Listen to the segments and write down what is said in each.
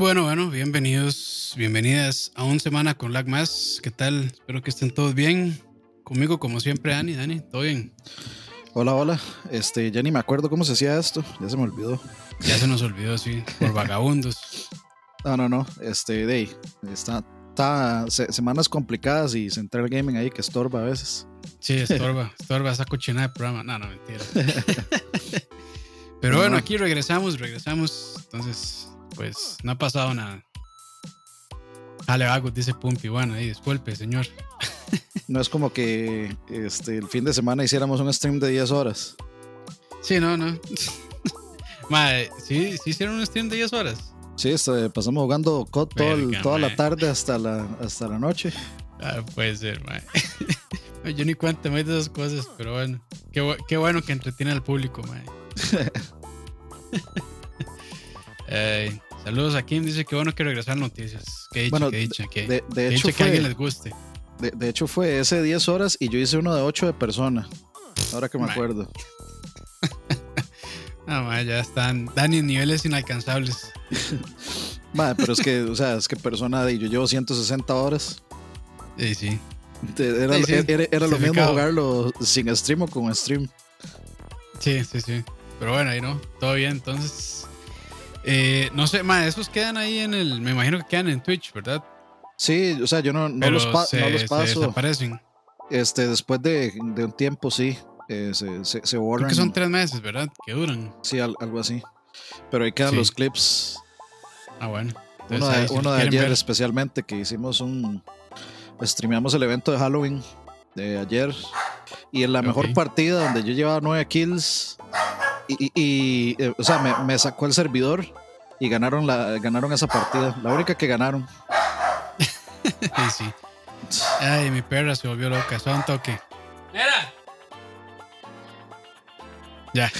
Bueno, bueno, bienvenidos, bienvenidas a una semana con Lag Más. ¿Qué tal? Espero que estén todos bien. Conmigo, como siempre, Dani. Dani, ¿todo bien? Hola, hola. Este, ya ni me acuerdo cómo se hacía esto. Ya se me olvidó. Ya se nos olvidó, sí, por vagabundos. No, no, no. Este, de está, está semanas complicadas y Central Gaming ahí que estorba a veces. Sí, estorba, estorba esa cochina de programa. No, no, mentira. Pero bueno, aquí regresamos, regresamos. Entonces, pues no ha pasado nada. Ale vago, dice Pumpi. Bueno, ahí disculpe, señor. No es como que este, el fin de semana hiciéramos un stream de 10 horas. Sí, no, no. Madre, ¿sí, ¿sí hicieron un stream de 10 horas? Sí, este, pasamos jugando COD toda la tarde hasta la, hasta la noche. Ah, puede ser, madre. Yo ni cuento más de esas cosas, pero bueno. Qué, qué bueno que entretiene al público, madre. saludos a Kim, dice que bueno que regresar noticias. Que dicha, bueno, que dicha, que, de, hecho que a alguien les guste. De, hecho fue ese 10 horas y yo hice uno de 8 de persona. Ahora que me acuerdo. no, ya están. Dan en niveles inalcanzables. Madre, pero es que, o sea, es que persona de yo llevo 160 horas. Sí, sí. Era, era, lo mismo jugarlo sin stream o con stream. Sí, sí, sí. Pero bueno, ahí no, todo bien. Entonces, eh, no sé, más esos quedan ahí en el. Me imagino que quedan en Twitch, ¿verdad? Sí, o sea, yo no, no, los, paso. Se desaparecen. Este, después de, de un tiempo, sí. Eh, se, se, se, borran. Creo que son tres meses, ¿verdad? Que duran. Sí, algo así. Pero ahí quedan los clips. Ah, bueno. uno de, uno de ayer, especialmente, que hicimos un. Streameamos el evento de Halloween de ayer. Y en la mejor partida, donde yo llevaba nueve kills, y, eh, o sea, me, sacó el servidor y ganaron, la, ganaron esa partida. La única que ganaron. sí, sí. Ay, mi perra se volvió loca. Solo un toque. ¡Mira! Ya.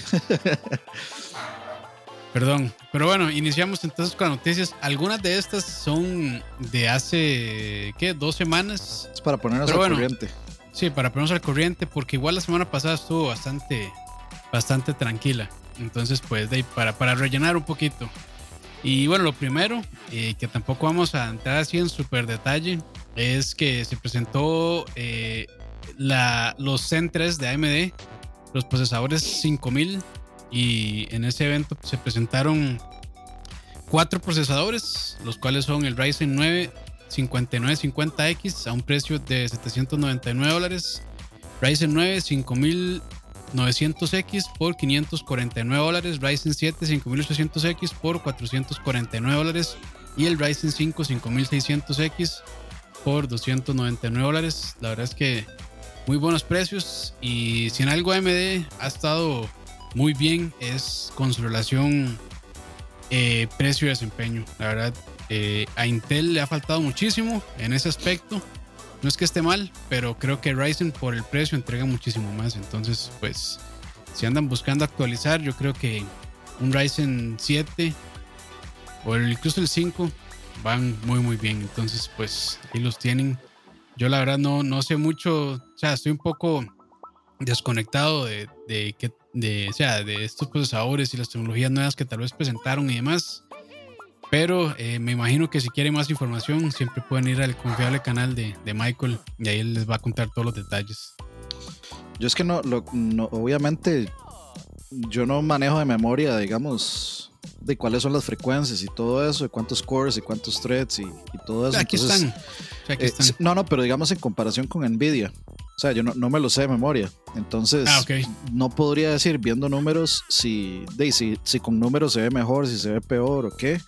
Perdón. Pero bueno, iniciamos entonces con las noticias. Algunas de estas son de hace, ¿qué? Dos semanas. Es para ponernos al corriente. Sí, para ponernos al corriente, porque igual la semana pasada estuvo bastante bastante tranquila. Entonces, pues, de, para, para rellenar un poquito. Y bueno, lo primero, eh, que tampoco vamos a entrar así en súper detalle, es que se presentó eh, la, los Zen 3 de AMD, los procesadores 5000, y en ese evento se presentaron cuatro procesadores, los cuales son el Ryzen 9 5950X a un precio de 799 dólares, Ryzen 9 5000 900X por 549 dólares, Ryzen 7 5800X por 449 dólares y el Ryzen 5 5600X por 299 dólares. La verdad es que muy buenos precios y si en algo AMD ha estado muy bien es con su relación eh, precio-desempeño. La verdad, eh, a Intel le ha faltado muchísimo en ese aspecto. No es que esté mal, pero creo que Ryzen por el precio entrega muchísimo más. Entonces, pues, si andan buscando actualizar, yo creo que un Ryzen 7 o incluso el 5 van muy, muy bien. Entonces, pues, ahí los tienen. Yo la verdad no, no sé mucho, o sea, estoy un poco desconectado de, de, de, o sea, de estos procesadores y las tecnologías nuevas que tal vez presentaron y demás. Pero eh, me imagino que si quieren más información, siempre pueden ir al confiable canal de, Michael y ahí él les va a contar todos los detalles. Yo es que no, obviamente, yo no manejo de memoria, digamos, de cuáles son las frecuencias y todo eso, de cuántos cores y cuántos threads y, todo eso. Aquí, están. Eh, no, no, pero digamos en comparación con Nvidia. O sea, yo no, me lo sé de memoria. Entonces, ah, no podría decir viendo números si, de, si, si con números se ve mejor, si se ve peor o qué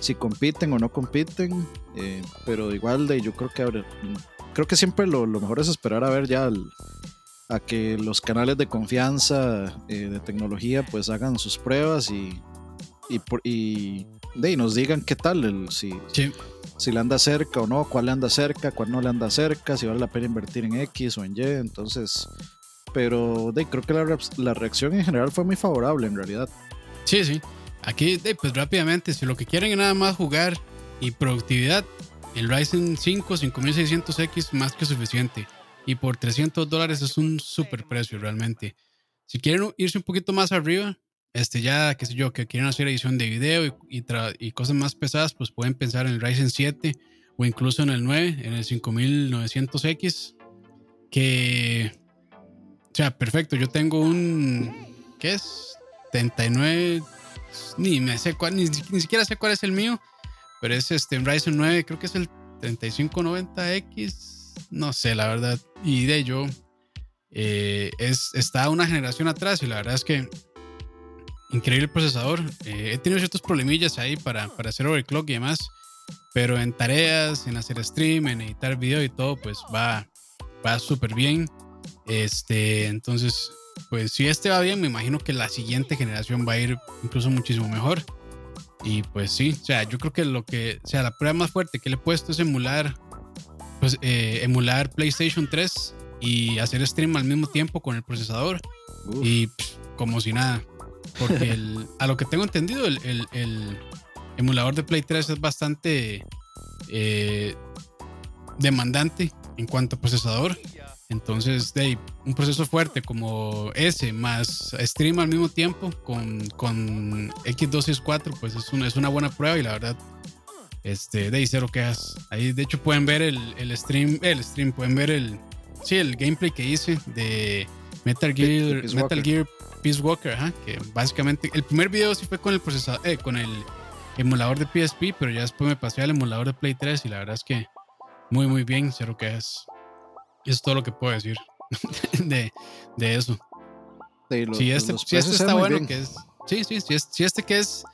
si compiten o no compiten, eh, pero igual de yo creo que creo que siempre lo, mejor es esperar a ver ya a que los canales de confianza eh, de tecnología pues hagan sus pruebas y y, y, de, nos digan qué tal el, si, si le anda cerca o no, cuál le anda cerca, cuál no le anda cerca, si vale la pena invertir en X o en Y, entonces pero de, creo que la, la reacción en general fue muy favorable en realidad. Sí, sí. Aquí, pues rápidamente, si lo que quieren es nada más jugar y productividad, el Ryzen 5 5600X más que suficiente. Y por 300 dólares es un super precio realmente. Si quieren irse un poquito más arriba, este ya, qué sé yo, que quieren hacer edición de video y, cosas más pesadas, pues pueden pensar en el Ryzen 7 o incluso en el 9, en el 5900X, que, o sea, perfecto, yo tengo un, ¿qué es? 39, ni me sé cuál, ni, siquiera sé cuál es el mío, pero es este un Ryzen 9, creo que es el 3590X, no sé, la verdad, y de ello eh, es, está una generación atrás y la verdad es que increíble procesador. Eh, he tenido ciertos problemillas ahí para, para hacer overclock y demás, pero en tareas, en hacer stream, en editar video y todo, pues va, va súper bien. Este, entonces, pues si este va bien, me imagino que la siguiente generación va a ir incluso muchísimo mejor. Y pues sí, o sea, yo creo que lo que, o sea, la prueba más fuerte que le he puesto es emular, pues eh, emular PlayStation 3 y hacer stream al mismo tiempo con el procesador. Y como si nada. Porque a lo que tengo entendido, el, emulador de Play 3 es bastante eh, demandante en cuanto a procesador. Entonces, de un proceso fuerte como ese, más stream al mismo tiempo con, con X264, pues es una, es una buena prueba y la verdad, este, de ahí cero quejas. Ahí, de hecho, pueden ver el, el stream, el stream, pueden ver el, sí, el gameplay que hice de Metal Gear, Metal Gear Peace Walker, que básicamente el primer video sí fue con el procesador, eh, con el emulador de PSP, pero ya después me pasé al emulador de Play 3 y la verdad es que muy muy bien, cero que es. Es todo lo que puedo decir de, de eso. si este, si este está bueno, que es. Sí, sí, si, si este que es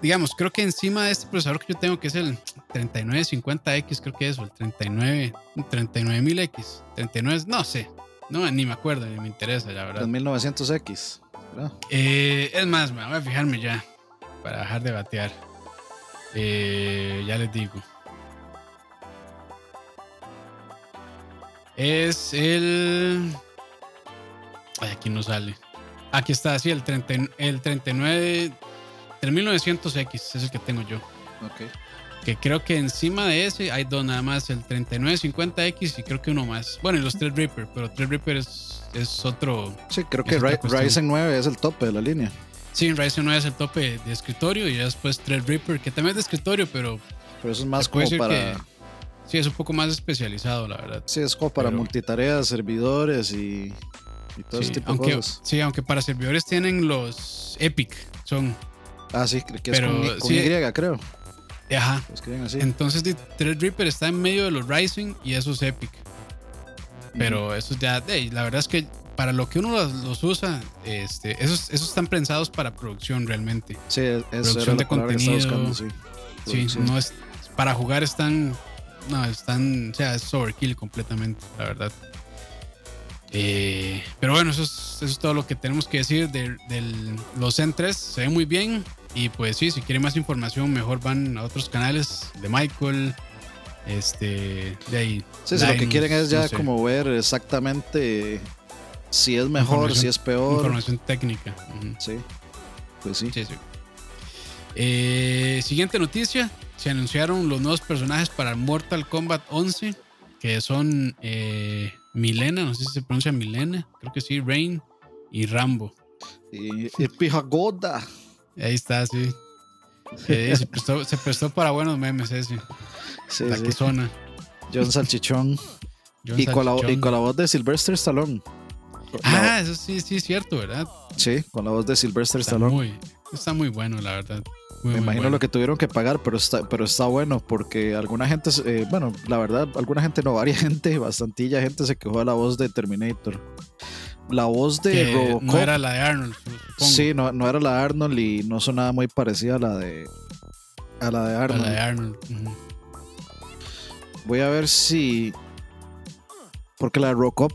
digamos, creo que encima de este procesador que yo tengo, que es el 3950X, creo que es, o el 39, 39000X, 39, no sé, no, ni me acuerdo, ni me interesa, la verdad. 2900X, eh, es más, me voy a fijarme ya, para dejar de batear. Eh, ya les digo. Es el... Ay, aquí no sale. Aquí está, sí, el, 30, el 39 3900X es el que tengo yo. Ok. Que creo que encima de ese hay dos nada más, el 3950X y creo que uno más. Bueno, y los Threadripper, pero Threadripper es, es otro. Sí, creo que Ryzen 9 es el tope de la línea. Sí, Ryzen 9 es el tope de escritorio y después Threadripper, que también es de escritorio, pero. Pero eso es más como para. sí, es un poco más especializado, la verdad. Sí, es como para multitareas, servidores y, y todo ese tipo de cosas. Sí, aunque para servidores tienen los Epic, son Ah, sí, que es con, Y, creo. Ajá. Entonces, Threadripper está en medio de los Rising y eso es Epic. Pero eso ya, la verdad es que para lo que uno los, usa, este, esos, esos están pensados para producción realmente. Sí, es producción de contenido. sí. sí no es para jugar están, no, están, o sea, es overkill completamente, la verdad. Eh, pero bueno, eso es, eso es, todo lo que tenemos que decir de, los Zen 3. Se ve muy bien. Y pues sí, si quieren más información, mejor van a otros canales de Michael. Este, de ahí. Sí, si lo que quieren es ya como ver exactamente si es mejor, si es peor. Información técnica. Sí, pues sí. sí, sí. Eh, siguiente noticia: se anunciaron los nuevos personajes para Mortal Kombat 11, que son eh, Milena, no sé si se pronuncia Milena, creo que sí, Rain y Rambo. Y, y Pijagoda. Ahí está, sí. se, prestó, para buenos memes ese. Sí, la que zona. John Salchichón. y, Con la, y, Con la, voz de Sylvester Stallone. Ah, eso sí, sí es cierto, ¿verdad? Sí, con la voz de Sylvester Stallone. Muy, está muy bueno, la verdad. Me imagino lo que tuvieron que pagar, pero está, pero está bueno porque alguna gente, eh, bueno, la verdad, alguna gente no, varia gente, bastantilla gente se quejó de la voz de Terminator la voz de Robocop. No era la de Arnold. Sí, no, no, era la de Arnold y no sonaba muy parecida a la de. A la de Arnold. la de Arnold. Voy a ver si. Porque la de Robocop.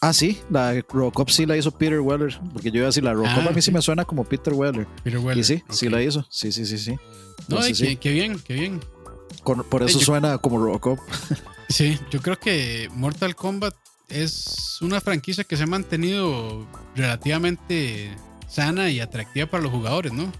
Ah, sí, la de Robocop sí la hizo Peter Weller. Porque yo iba a decir, la Robocop ah, a mí sí. me suena como Peter Weller. Peter Weller. Y sí, sí la hizo. Sí, sí, sí, sí. No, qué, bien, qué bien. por eso suena como Robocop. Sí, yo creo que Mortal Kombat es una franquicia que se ha mantenido relativamente sana y atractiva para los jugadores, ¿no?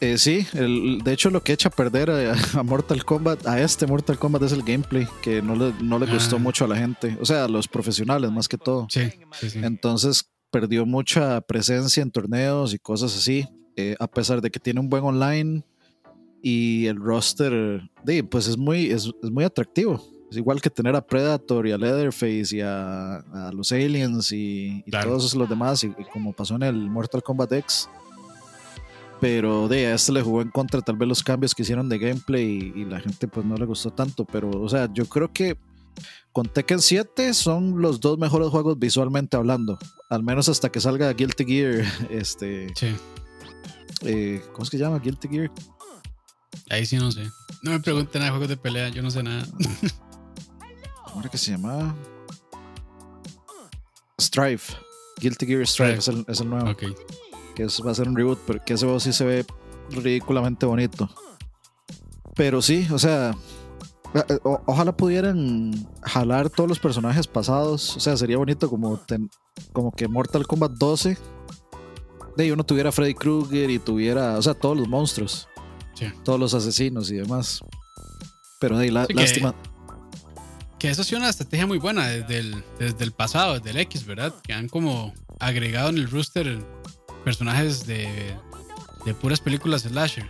Eh, sí, el, de hecho lo que echa a perder a, Mortal Kombat, a este Mortal Kombat es el gameplay, que no le, no le gustó ah. mucho a la gente, o sea, a los profesionales más que todo. Sí, sí, sí. Entonces, perdió mucha presencia en torneos y cosas así, eh, a pesar de que tiene un buen online y el roster, de, pues es muy, es, es muy atractivo. Es igual que tener a Predator y a Leatherface y a, a los Aliens y, y Claro. todos los demás, y, y como pasó en el Mortal Kombat X. Pero de a este le jugó en contra tal vez los cambios que hicieron de gameplay y, y la gente pues no le gustó tanto. Pero, o sea, yo creo que con Tekken 7 son los dos mejores juegos visualmente hablando. Al menos hasta que salga Guilty Gear. Este, Sí, eh, ¿Cómo es que se llama? Guilty Gear. ahí sí no sé. No me pregunten nada de juegos de pelea, yo no sé nada. ¿Cómo era que se llamaba? Strife. Guilty Gear Strife es el, es el nuevo. ok. Que es- va a ser un reboot, pero que ese juego sí se ve ridículamente bonito. Pero sí, o sea, eh, o- ojalá pudieran jalar todos los personajes pasados. O sea, sería bonito como, ten- como que Mortal Kombat 12 de ahí uno tuviera Freddy Krueger y tuviera, o sea, todos los monstruos, Sí. todos los asesinos y demás. Pero de ahí, la- que- lástima. Que eso ha sido una estrategia muy buena desde el, desde el pasado, desde el X, ¿verdad? Que han como agregado en el rooster personajes de, de puras películas slasher.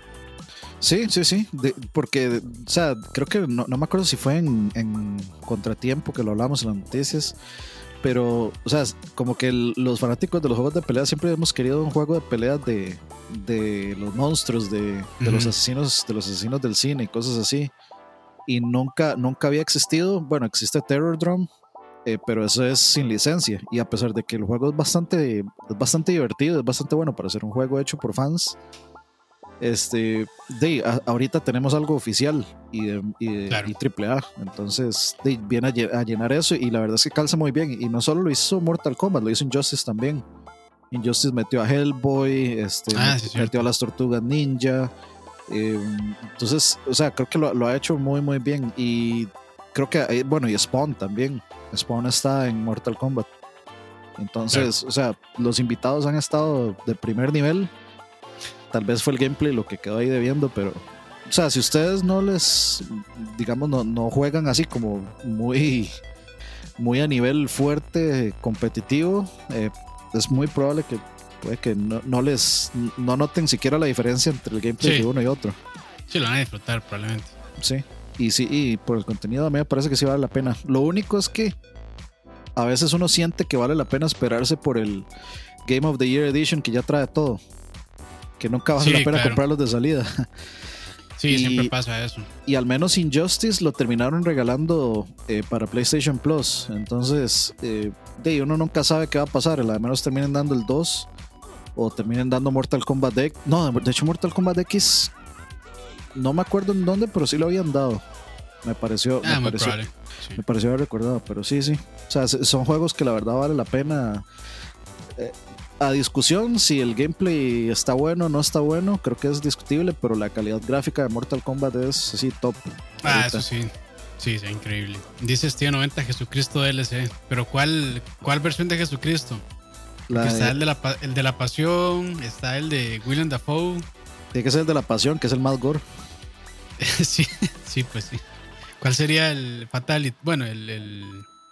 Sí, sí, sí. de- porque, o sea, creo que no, no me acuerdo si fue en, en Contratiempo que lo hablamos en las noticias. Pero, o sea, como que el- los fanáticos de los juegos de pelea siempre hemos querido un juego de peleas de, de los monstruos, de, de los asesinos, de los asesinos del cine y cosas así. Y nunca, nunca había existido. Bueno, existe Terror Drum, eh, pero eso es sin licencia. Y a pesar de que el juego es bastante, es bastante divertido, es bastante bueno para ser un juego hecho por fans. Este, de, a- ahorita tenemos algo oficial y, de, y, de- Claro. y triple A. Entonces, de, viene a, lle- a llenar eso. Y la verdad es que calza muy bien. Y no solo lo hizo Mortal Kombat, lo hizo Injustice también. Injustice metió a Hellboy, este, Ah, sí, metió a las tortugas ninja. Eh, entonces, o sea, creo que lo, lo ha hecho muy, muy bien. Y creo que, eh, bueno, y Spawn también. Spawn está en Mortal Kombat. Entonces, o sea, los invitados han estado de primer nivel. Tal vez fue el gameplay lo que quedó ahí debiendo, pero. O sea, si ustedes no les, digamos, no, no juegan así como muy, muy a nivel fuerte, competitivo, eh, es muy probable que puede que no, no les, no noten siquiera la diferencia entre el gameplay Sí. de uno y otro. Sí, lo van a disfrutar probablemente. Sí. Y sí, y por el contenido a mí me parece que sí vale la pena. Lo único es que a veces uno siente que vale la pena esperarse por el Game of the Year Edition que ya trae todo. Que nunca vale Sí, la pena claro. comprarlos de salida. Sí, Y- siempre pasa eso. Y al menos Injustice lo terminaron regalando eh, para PlayStation Plus. Entonces, eh, de uno nunca sabe qué va a pasar. Al menos terminen dando el 2 o terminen dando Mortal Kombat X. No, de hecho Mortal Kombat X no me acuerdo en dónde, pero sí lo habían dado. Me pareció, Ah, me pareció, probable. Sí. me pareció haber recordado, pero sí, sí. O sea, son juegos que la verdad vale la pena. eh, a discusión si el gameplay está bueno o no está bueno, creo que es discutible, pero la calidad gráfica de Mortal Kombat es así top. Ah, ahorita. eso sí. Sí, sí, increíble. Dice Steve 90 Jesucristo DLC. Pero ¿cuál, cuál versión de Jesucristo? La está de- el de, la, el de la pasión, está el de William Dafoe. tiene que ser el de la pasión, que es el más gore. sí, sí, pues sí. ¿Cuál sería el Fatality? Bueno, el, el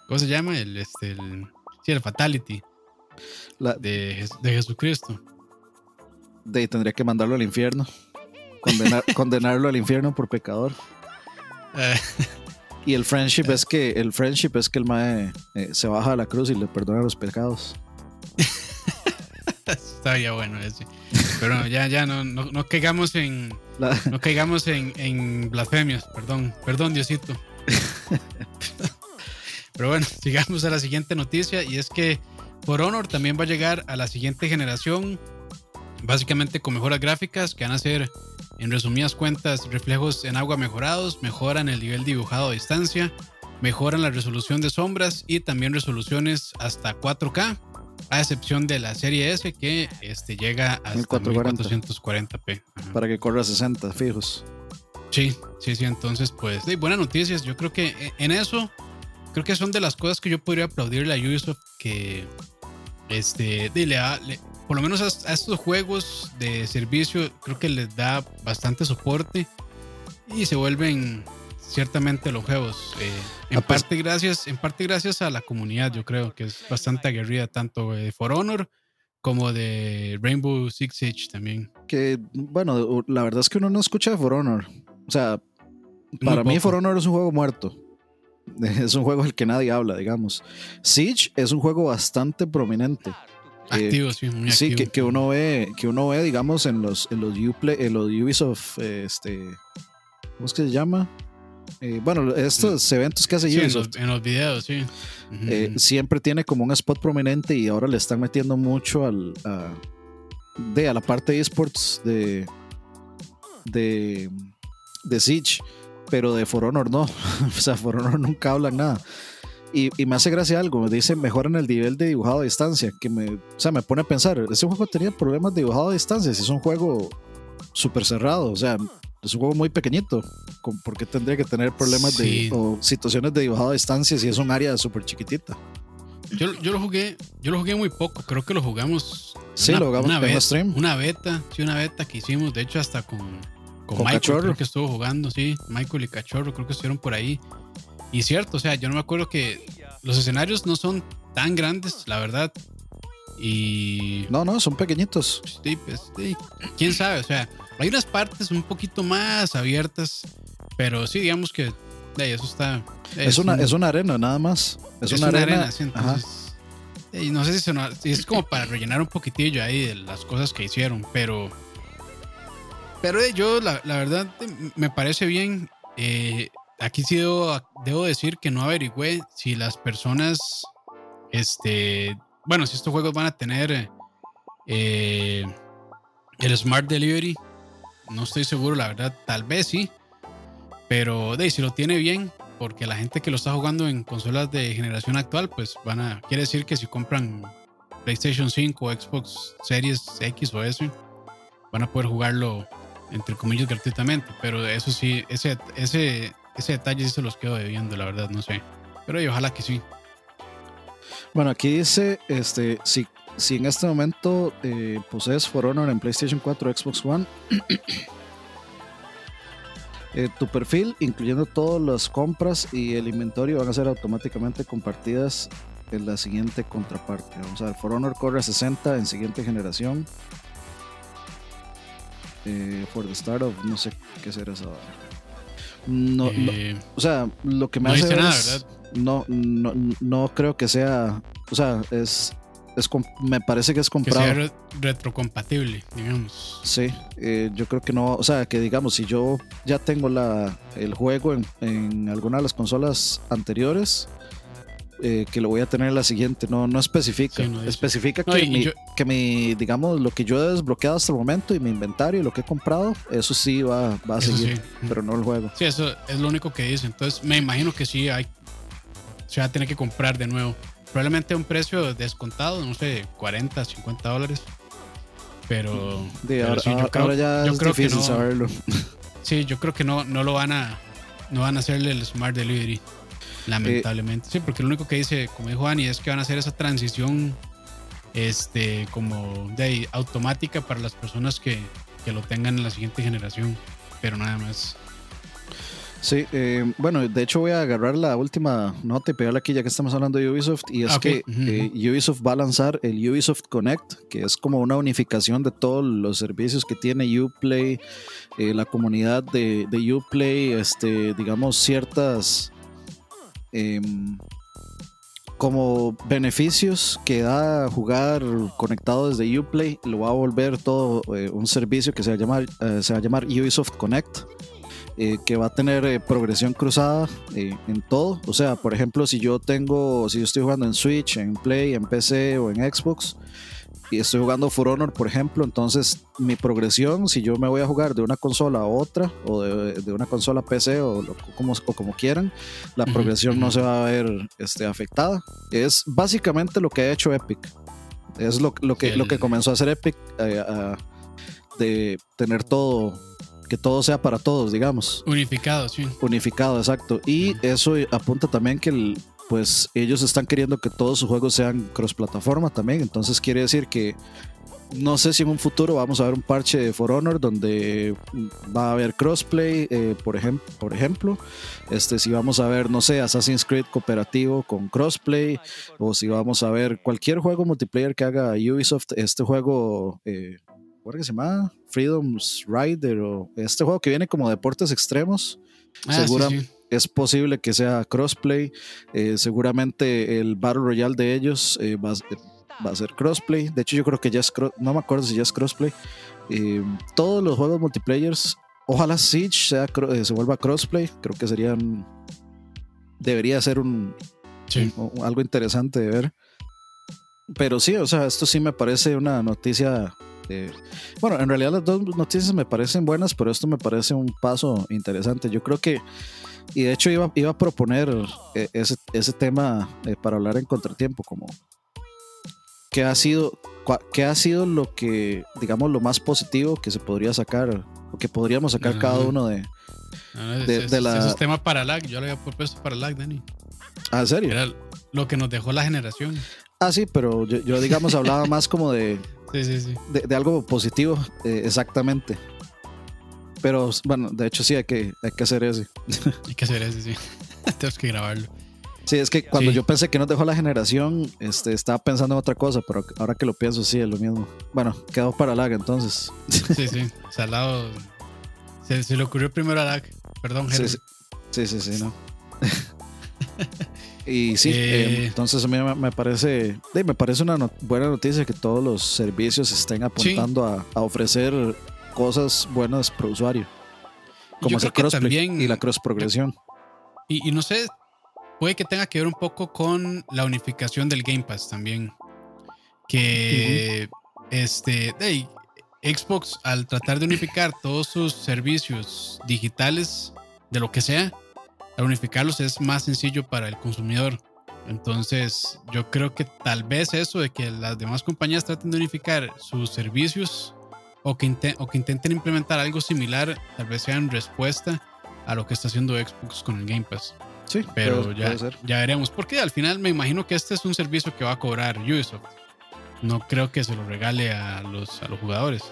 ¿cómo se llama? El este el, sí, el Fatality La- de, de Jesucristo. de ahí tendría que mandarlo al infierno. Condenar- condenarlo al infierno por pecador. Eh, Y el friendship es que el friendship es que el mae eh, se baja a la cruz y le perdona los pecados. está ya bueno ese. Pero ya, ya, no, no, no caigamos en, La- no caigamos en, en blasfemias, perdón, perdón Diosito. Pero bueno, sigamos a la siguiente noticia y es que For Honor también va a llegar a la siguiente generación, básicamente con mejoras gráficas que van a ser, en resumidas cuentas, reflejos en agua mejorados, mejoran el nivel dibujado a distancia, mejoran la resolución de sombras y también resoluciones hasta 4K, a excepción de la serie S que este, llega hasta 1440. 1440p. Ajá. para que corra 60 fijos. Sí, sí, sí. Entonces, pues, sí, buenas noticias. Yo creo que e- en eso, creo que son de las cosas que yo podría aplaudirle a Ubisoft que, este, de, le da- le- por lo menos a, a estos juegos de servicio, creo que les da bastante soporte y se vuelven, ciertamente longevos. Eh, en, Ah, pues- parte gracias, en parte gracias a la comunidad, yo creo que es bastante aguerrida, tanto de For Honor como de Rainbow Six Siege también. Que, bueno, la verdad es que uno no escucha de For Honor. O sea, para mí. For Honor es un juego muerto. Es un juego del que nadie habla, digamos. Siege es un juego bastante prominente. Eh, Activo, sí, muy Sí, activo. que, que uno ve, que uno ve, digamos, en los, en los, Uplay, en los Ubisoft, eh, este, ¿cómo es que se llama? Eh, bueno, estos eventos que hace Sí, en, los, en los videos, sí. Eh, siempre tiene como un spot prominente y ahora le están metiendo mucho al, a, de, a la parte de esports de, de, de Siege, pero de For Honor no. o sea, For Honor nunca hablan nada. Y, y me hace gracia algo, me dice mejoran el nivel de dibujado a distancia, que me, o sea, me pone a pensar, ese juego tenía problemas de dibujado a distancia, si es un juego súper cerrado, o sea, es un juego muy pequeñito, ¿con- ¿por qué tendría que tener problemas Sí. de, o situaciones de dibujado a distancia si es un área súper chiquitita? Yo, yo lo jugué, yo lo jugué muy poco, creo que lo jugamos. Sí, lo jugamos en un beta, stream. Una beta, sí, una beta que hicimos, de hecho, hasta con, con, Con Michael, Cachorro. creo que estuvo jugando, sí, Michael y Cachorro, creo que estuvieron por ahí. Y cierto, o sea, yo no me acuerdo que los escenarios no son tan grandes, la verdad. Y No, no, son pequeñitos. sí, pues, sí, quién sabe, o sea, hay unas partes un poquito más abiertas, pero sí, digamos que ahí, eso está. Es una, un- es una arena, nada más. Es, una, arena. sí, Ajá. entonces. eh, no sé si, sonó- si es como para rellenar un poquitillo ahí de las cosas que hicieron, pero. Pero eh, yo, la, la verdad, eh, me parece bien. Eh, aquí sí debo, debo decir que no averigüé si las personas. Este. Bueno, si estos juegos van a tener. eh, el Smart Delivery. No estoy seguro, la verdad. Tal vez sí. Pero de si lo tiene bien, porque la gente que lo está jugando en consolas de generación actual, pues van a. Quiere decir que si compran PlayStation 5 o Xbox Series X o S, van a poder jugarlo entre comillas gratuitamente. Pero eso sí, ese, ese, ese detalle sí se los quedo debiendo, la verdad, no sé. Pero y ojalá que sí. Bueno, aquí dice, este, si, si en este momento eh, posees For Honor en PlayStation 4 o Xbox One, eh, tu perfil, incluyendo todas las compras y el inventario, van a ser automáticamente compartidas en la siguiente contraparte. Vamos a ver, For Honor corre a 60 en siguiente generación. Eh, for the start of, no sé qué será esa. vara. No, no, Eh, o sea, lo que me no hace dice ver nada, no, no, no creo que sea, o sea, es, es me parece que es que comprado. sea re- retrocompatible, digamos. Sí, eh, yo creo que no, o sea, que digamos, si yo ya tengo la, el juego en, en alguna de las consolas anteriores, eh, que lo voy a tener en la siguiente, no, no especifica. Sí, no especifica No, que, mi, yo- que mi, digamos, lo que yo he desbloqueado hasta el momento y mi inventario y lo que he comprado, eso sí va, va a Eso seguir, sí. pero no el juego. Sí, eso es lo único que dice. Entonces, me imagino que sí hay. Se va a tener que comprar de nuevo. Probablemente a un precio descontado, no sé, 40, 50 dólares. Pero. Pero ahora, sí, yo ahora- creo- ya yo es creo que difícil no. saberlo. Sí, yo creo que no, no lo van a. No van a hacerle el Smart Delivery. Lamentablemente. sí, porque lo único que dice, como dijo Ani, es que van a hacer esa transición. Este, como de ahí, automática para las personas que, que lo tengan en la siguiente generación. Pero nada más. Sí, eh, bueno, de hecho voy a agarrar la última nota y pegarla aquí ya que estamos hablando de Ubisoft y es Ah, que eh, Ubisoft va a lanzar el Ubisoft Connect, que es como una unificación de todos los servicios que tiene Uplay, eh, la comunidad de, de Uplay, este, digamos ciertas em, como beneficios que da jugar conectado desde Uplay, lo va a volver todo eh, un servicio que se va a llamar, eh, se va a llamar Ubisoft Connect eh, que va a tener eh, progresión cruzada en todo. O sea, por ejemplo, si yo tengo, si yo estoy jugando en Switch, en Play, en PC o en Xbox estoy jugando For Honor, por ejemplo, entonces mi progresión, si yo me voy a jugar de una consola a otra o de, de una consola a PC o, lo- como, o como quieran, la progresión no se va a ver este, afectada. Es básicamente lo que ha hecho Epic. Es lo, lo que, lo que comenzó a hacer Epic eh, a- de tener todo, que todo sea para todos, digamos Unificado, sí. unificado, exacto. Y eso apunta también que el- pues ellos están queriendo que todos sus juegos sean cross plataforma también. Entonces quiere decir que no sé si en un futuro vamos a ver un parche de For Honor donde va a haber crossplay, eh, por, ejemplo, por ejemplo. Este, si vamos a ver, no sé, Assassin's Creed cooperativo con crossplay, o si vamos a ver cualquier juego multiplayer que haga Ubisoft, este juego, eh, ¿cómo se llama? Freedom's Rider, o este juego que viene como deportes extremos. Ah, segura- sí, sí. Es posible que sea crossplay. eh, seguramente el Battle Royale de ellos eh, va, a- va a ser crossplay. De hecho, yo creo que ya es no me acuerdo si ya es crossplay. Eh, todos los juegos multiplayers, ojalá Siege sea, se vuelva crossplay. Creo que serían. Debería ser un, Sí. un- un- algo interesante de ver. Pero sí, o sea, esto sí me parece una noticia. eh, bueno, en realidad las dos noticias me parecen buenas, pero esto me parece un paso interesante. Yo creo que, y de hecho iba, iba a proponer eh, ese, ese tema eh, para hablar en contratiempo, como qué ha sido, cua- qué ha sido lo que, digamos, lo más positivo que se podría sacar, o que podríamos sacar cada uno de. Ah, es- de- es- de la- Ese es tema para lag. Yo lo había propuesto para lag, Dani. Ah, ¿en serio? Era lo que nos dejó la generación. Ah, sí, pero yo, yo digamos, hablaba más como de. Sí, sí, sí. de, de algo positivo, eh, exactamente. Pero bueno, de hecho sí hay que, hay que hacer eso. Hay que hacer eso, sí. Tenemos que grabarlo. Sí, es que cuando Sí. yo pensé que nos dejó la generación, este, estaba pensando en otra cosa, pero ahora que lo pienso, sí, es lo mismo. Bueno, quedó para lag entonces. Sí, sí. Salado. Se, se le ocurrió primero a lag. Perdón, Sí, Henry. sí, sí, sí, sí, ¿no? y sí, Eh. eh, entonces a mí me, parece, sí, me parece una no- buena noticia que todos los servicios estén apuntando a, a ofrecer cosas buenas pro usuario. Como yo es el creo que crossplay también- y la cross progresión. Y, y no sé, puede que tenga que ver un poco con la unificación del Game Pass también. Que este, hey, Xbox al tratar de unificar todos sus servicios digitales, de lo que sea, al unificarlos es más sencillo para el consumidor. Entonces, yo creo que tal vez eso de que las demás compañías traten de unificar sus servicios o que, inte- o que intenten implementar algo similar, tal vez sea en respuesta a lo que está haciendo Xbox con el Game Pass. Sí, Pero puede- ya, puede ser. ya veremos. Porque al final me imagino que este es un servicio que va a cobrar Ubisoft. No creo que se lo regale a los, a los jugadores.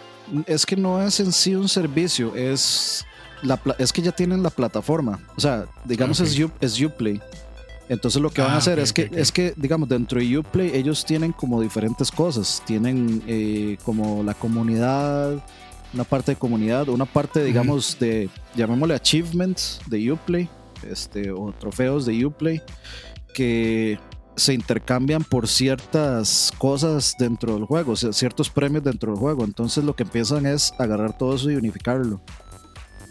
Es que no es en sí un servicio, es, la, es que ya tienen la plataforma. O sea, digamos Ok. es, U- es Uplay. Entonces lo que van Ah, a hacer ok, es, que, es que, digamos, dentro de Uplay ellos tienen como diferentes cosas. Tienen eh, como la comunidad, una parte de comunidad, una parte, digamos, de, llamémosle achievements de Uplay, este, o trofeos de Uplay, que se intercambian por ciertas cosas dentro del juego, o sea, ciertos premios dentro del juego. Entonces lo que empiezan es agarrar todo eso y unificarlo.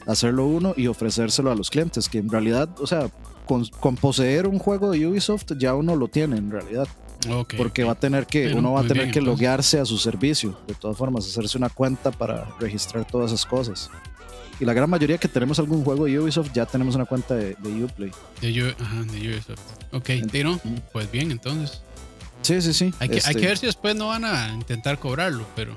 Hacerlo uno y ofrecérselo a los clientes, que en realidad, o sea, con, con poseer un juego de Ubisoft ya uno lo tiene en realidad, porque va a tener que, uno va a tener bien, que entonces. loguearse a su servicio, de todas formas, hacerse una cuenta para registrar todas esas cosas. Y la gran mayoría que tenemos algún juego de Ubisoft ya tenemos una cuenta de, de Uplay. De, U- ajá, de Ubisoft. Ok, ¿y no? Pues bien, entonces. Sí, sí, sí. Hay que, hay este, que ver si después no van a intentar cobrarlo, pero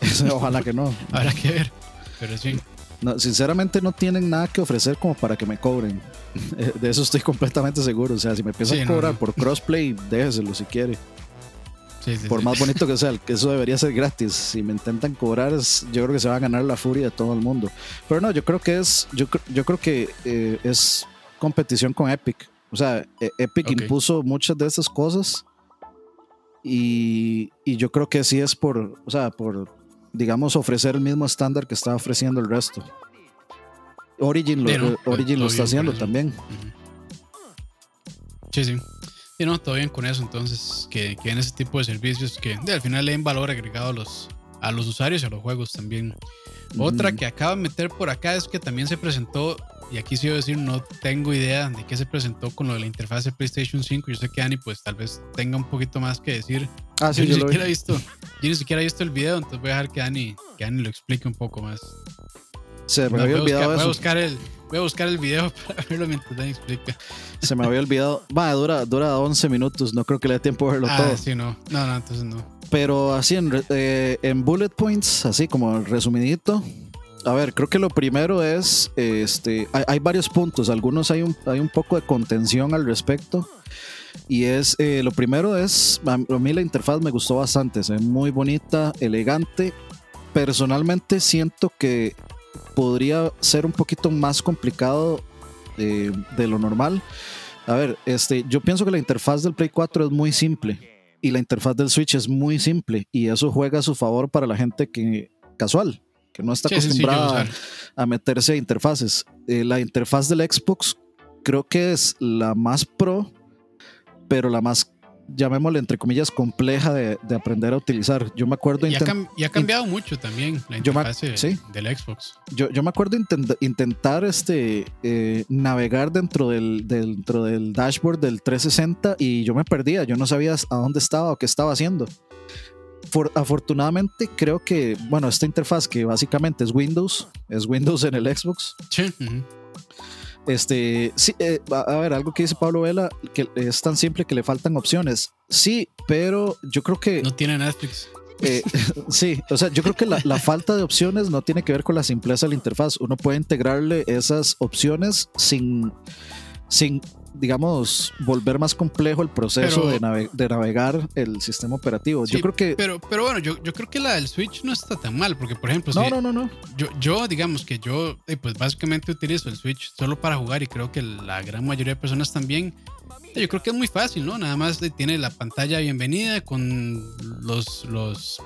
Ojalá que no. habrá que ver. Pero sí. No, sinceramente no tienen nada que ofrecer como para que me cobren. De eso estoy completamente seguro. O sea, si me empiezan Sí, a cobrar no. por crossplay, déjeselo si quiere. Sí, sí, Por más bonito que sea, que eso debería ser gratis. Si me intentan cobrar, yo creo que se va a ganar la furia de todo el mundo. Pero no, yo creo que es, yo, yo creo que eh, es competición con Epic. O sea, e- Epic impuso muchas de esas cosas y, y yo creo que sí es por, o sea, por, digamos, ofrecer el mismo estándar que está ofreciendo el resto. Origin lo, Origin lo está haciendo también. Sí, sí. Y no, todo bien con eso. Entonces, que, que en ese tipo de servicios que de, al final le den valor agregado a los, a los usuarios y a los juegos también. Otra Ujú. que acaba de meter por acá es que también se presentó, y aquí sí voy a decir, no tengo idea de qué se presentó con lo de la interfaz de PlayStation 5. Yo sé que Dani, pues tal vez tenga un poquito más que decir. Ah, sí, yo, ni siquiera he visto, yo ni siquiera he visto el video, entonces voy a dejar que Dani, que Dani lo explique un poco más. Se me No, había voy, a buscar, olvidado voy a eso. buscar el, voy a buscar el video para verlo mientras Dani explica. Se me había olvidado. Va, dura, dura 11 minutos. No creo que le dé tiempo a verlo Ah, todo. sí, no. No, no, entonces no. Pero así en, eh, en bullet points, así como resumidito. A ver, creo que lo primero es, este, hay, hay varios puntos, algunos hay un, hay un poco de contención al respecto, Y es, eh, lo primero es, a mí la interfaz me gustó bastante, es muy bonita, elegante. Personalmente siento que podría ser un poquito más complicado eh, de lo normal. A ver, este, yo pienso que la interfaz del Play 4 es muy simple y la interfaz del Switch es muy simple y eso juega a su favor para la gente que casual, que no está acostumbrada a meterse a interfaces. Eh, la interfaz del Xbox creo que es la más pro, pero la más llamémosle entre comillas, compleja de, aprender a utilizar. Yo me acuerdo... Y, ha, cambiado mucho también la interfaz del Xbox. Yo, yo me acuerdo intentar este, eh, navegar dentro del, dentro del dashboard del 360 y yo me perdía, yo no sabía a dónde estaba o qué estaba haciendo. afortunadamente creo que, bueno, esta interfaz que básicamente es Windows, es Windows en el Xbox. Sí. Este, sí, eh, a ver, algo que dice Pablo Vela, que es tan simple que le faltan opciones. Sí, pero yo creo que. No tiene Netflix. Eh, sí, o sea, yo creo que la, la, falta de opciones no tiene que ver con la simpleza de la interfaz. Uno puede integrarle esas opciones sin, sin digamos, volver más complejo el proceso de, navegar el sistema operativo. yo creo que... Pero, pero bueno, yo, yo creo que la del Switch no está tan mal, porque por ejemplo... No, no, no, no. Yo, yo, digamos que yo, eh, pues básicamente utilizo el Switch solo para jugar y creo que la gran mayoría de personas también. Yo creo que es muy fácil, ¿no? Nada más tiene la pantalla bienvenida con los, los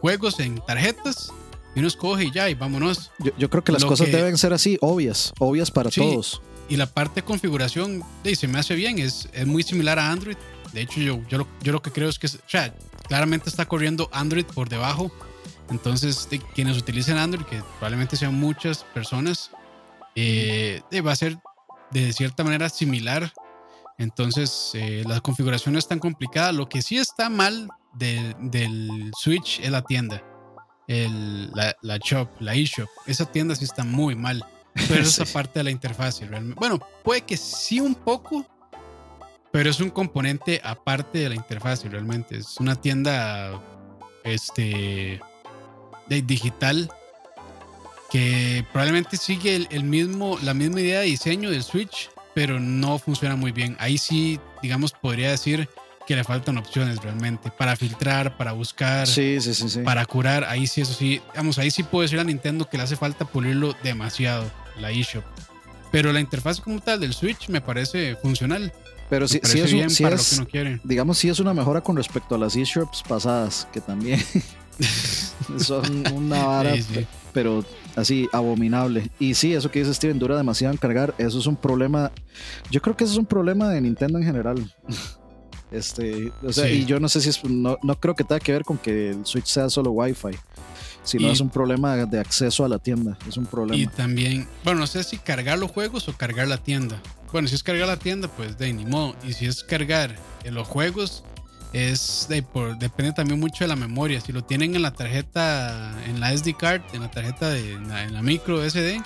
juegos en tarjetas y uno escoge y ya, y vámonos. Yo, creo que las cosas deben ser así, obvias, obvias para todos. Y la parte de configuración, se me hace bien, es, es muy similar a Android. De hecho, yo, yo, lo, que creo es que, claramente está corriendo Android por debajo. Entonces, quienes utilicen Android, que probablemente sean muchas personas, eh, va a ser de cierta manera similar. Entonces, eh, la configuración no es tan complicada. Lo que sí está mal del Switch es la tienda. El, la, la shop, la eShop. Esa tienda sí está muy mal. Pero esa parte de la interfaz realmente. Bueno, puede que sí un poco, pero es un componente aparte de la interfaz realmente. Es una tienda este, de digital que probablemente sigue el, mismo, la misma idea de diseño del Switch, pero no funciona muy bien. Ahí sí, digamos, podría decir que le faltan opciones realmente para filtrar, para buscar, para curar. Ahí sí, eso sí, vamos, ahí sí puedo decir a Nintendo que le hace falta pulirlo demasiado, la eShop. Pero la interfaz como tal del Switch me parece funcional. Pero sí es, bien para lo que uno digamos, sí es una mejora con respecto a las eShops pasadas, que también son una vara, pero así abominable. Y sí, eso que dice Steven dura demasiado en cargar, eso es un problema. Yo creo que eso es un problema de Nintendo en general. Este, o sea, y yo no sé si es, no, no, creo que tenga que ver con que el Switch sea solo Wi-Fi, sino es un problema de acceso a la tienda, es un problema. Y también, bueno, no sé si cargar los juegos o cargar la tienda. Bueno, si es cargar la tienda, pues de ni modo. Y si es cargar en los juegos, es de, por, depende también mucho de la memoria. Si lo tienen en la tarjeta, en la SD card, en la tarjeta de en la micro SD,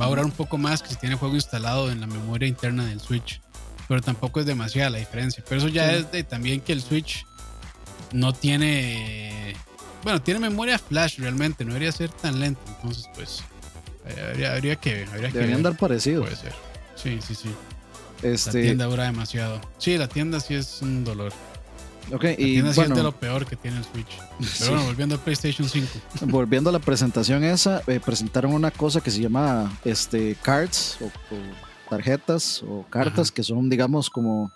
va a durar un poco más que si tiene el juego instalado en la memoria interna del Switch pero tampoco es demasiada la diferencia. Pero eso ya es de también que el Switch no tiene. Bueno, tiene memoria flash realmente, no debería ser tan lento. Entonces, pues, eh, habría, que ver. Habría Deberían que dar parecido. Puede ser. Sí, sí, sí. Este... La tienda dura demasiado. Sí, la tienda sí es un dolor. Ok, la y tienda sí es de lo peor que tiene el Switch. Pero bueno, volviendo al PlayStation 5. Volviendo a la presentación esa, eh, presentaron una cosa que se llama este, Cards o tarjetas o cartas que son, digamos, como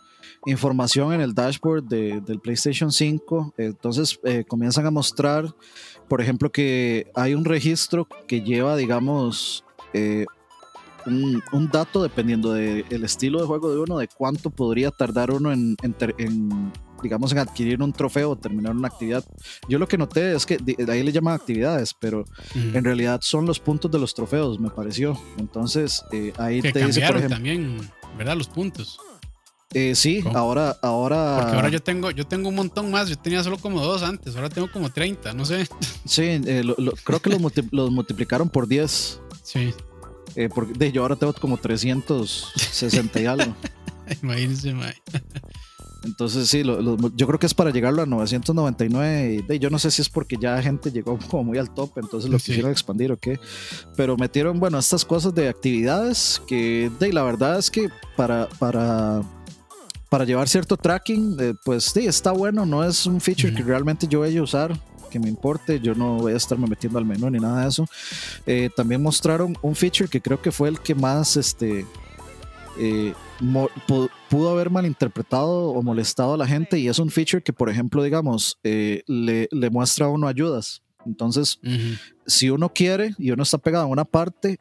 información en el dashboard del PlayStation 5. Entonces eh, comienzan a mostrar, por ejemplo, que hay un registro que lleva, digamos, eh, un, dato dependiendo del estilo de juego de uno, de cuánto podría tardar uno en, digamos, en adquirir un trofeo o terminar una actividad. Yo lo que noté es que de ahí le llaman actividades, pero en realidad son los puntos de los trofeos, me pareció. Entonces, eh, ahí te dice, por ejemplo, también, ¿verdad? Los puntos. Eh, sí, ahora, ahora. Porque ahora yo tengo, yo tengo un montón más. Yo tenía solo como dos antes, ahora tengo como 30, no sé. Sí, eh, creo que los, los, multiplicaron por 10. Sí. porque de, yo ahora tengo como 360 y algo. Imagínense, entonces sí, yo creo que es para llegarlo a 999. Y, yo no sé si es porque ya gente llegó como muy al top, entonces lo quisieron expandir o qué. Pero metieron, bueno, estas cosas de actividades que de, la verdad es que para, para para llevar cierto tracking, eh, pues sí, está bueno, no es un feature que realmente yo vaya a usar, que me importe, yo no voy a estarme metiendo al menú ni nada de eso. Eh, también mostraron un feature que creo que fue el que más este, eh, pudo haber malinterpretado o molestado a la gente y es un feature que, por ejemplo, digamos, le, le, muestra a uno ayudas. Entonces, si uno quiere y uno está pegado a una parte,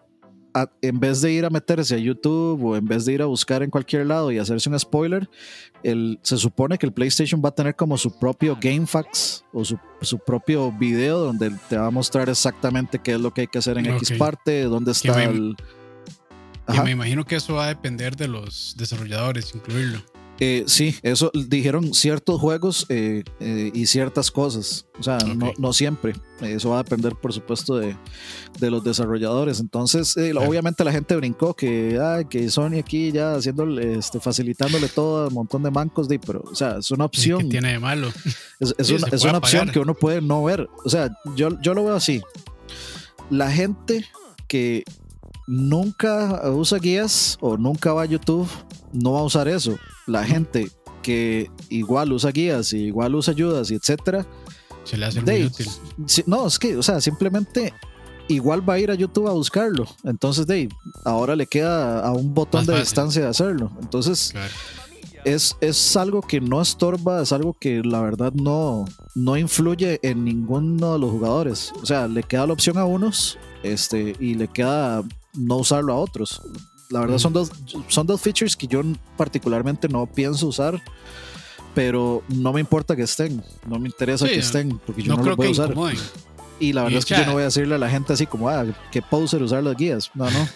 en vez de ir a meterse a YouTube o en vez de ir a buscar en cualquier lado y hacerse un spoiler, el, se supone que el PlayStation va a tener como su propio GameFAQs o su, su propio video donde te va a mostrar exactamente qué es lo que hay que hacer en X parte, dónde está el... me imagino que eso va a depender de los desarrolladores, incluirlo. Eh, sí, eso dijeron ciertos juegos eh, eh, y ciertas cosas. O sea, no, siempre. Eso va a depender, por supuesto, de, los desarrolladores. Entonces, obviamente la gente brincó que, que Sony aquí ya haciendo, este, facilitándole todo un montón de mancos, de, pero, o sea, es una opción. ¿Qué tiene de malo? Es, una, es una opción que uno puede no ver. O sea, yo, yo lo veo así. La gente que nunca usa guías o nunca va a YouTube, no va a usar eso. La gente que igual usa guías y igual usa ayudas y etcétera. Se le hace muy útil. no, es que, o sea, simplemente igual va a ir a YouTube a buscarlo. Entonces, Dave, ahora le queda a un botón de distancia de hacerlo. Entonces, es, es algo que no estorba, es algo que la verdad no, no influye en ninguno de los jugadores. O sea, le queda la opción a unos este, y le queda no usarlo a otros. La verdad son, dos, son dos features que yo particularmente no pienso usar, pero no me importa que estén, no me interesa que estén, porque yo no, los voy a usar. Y la verdad es que yo no voy a decirle a la gente así como, ah, que poser usar las guías. No, no.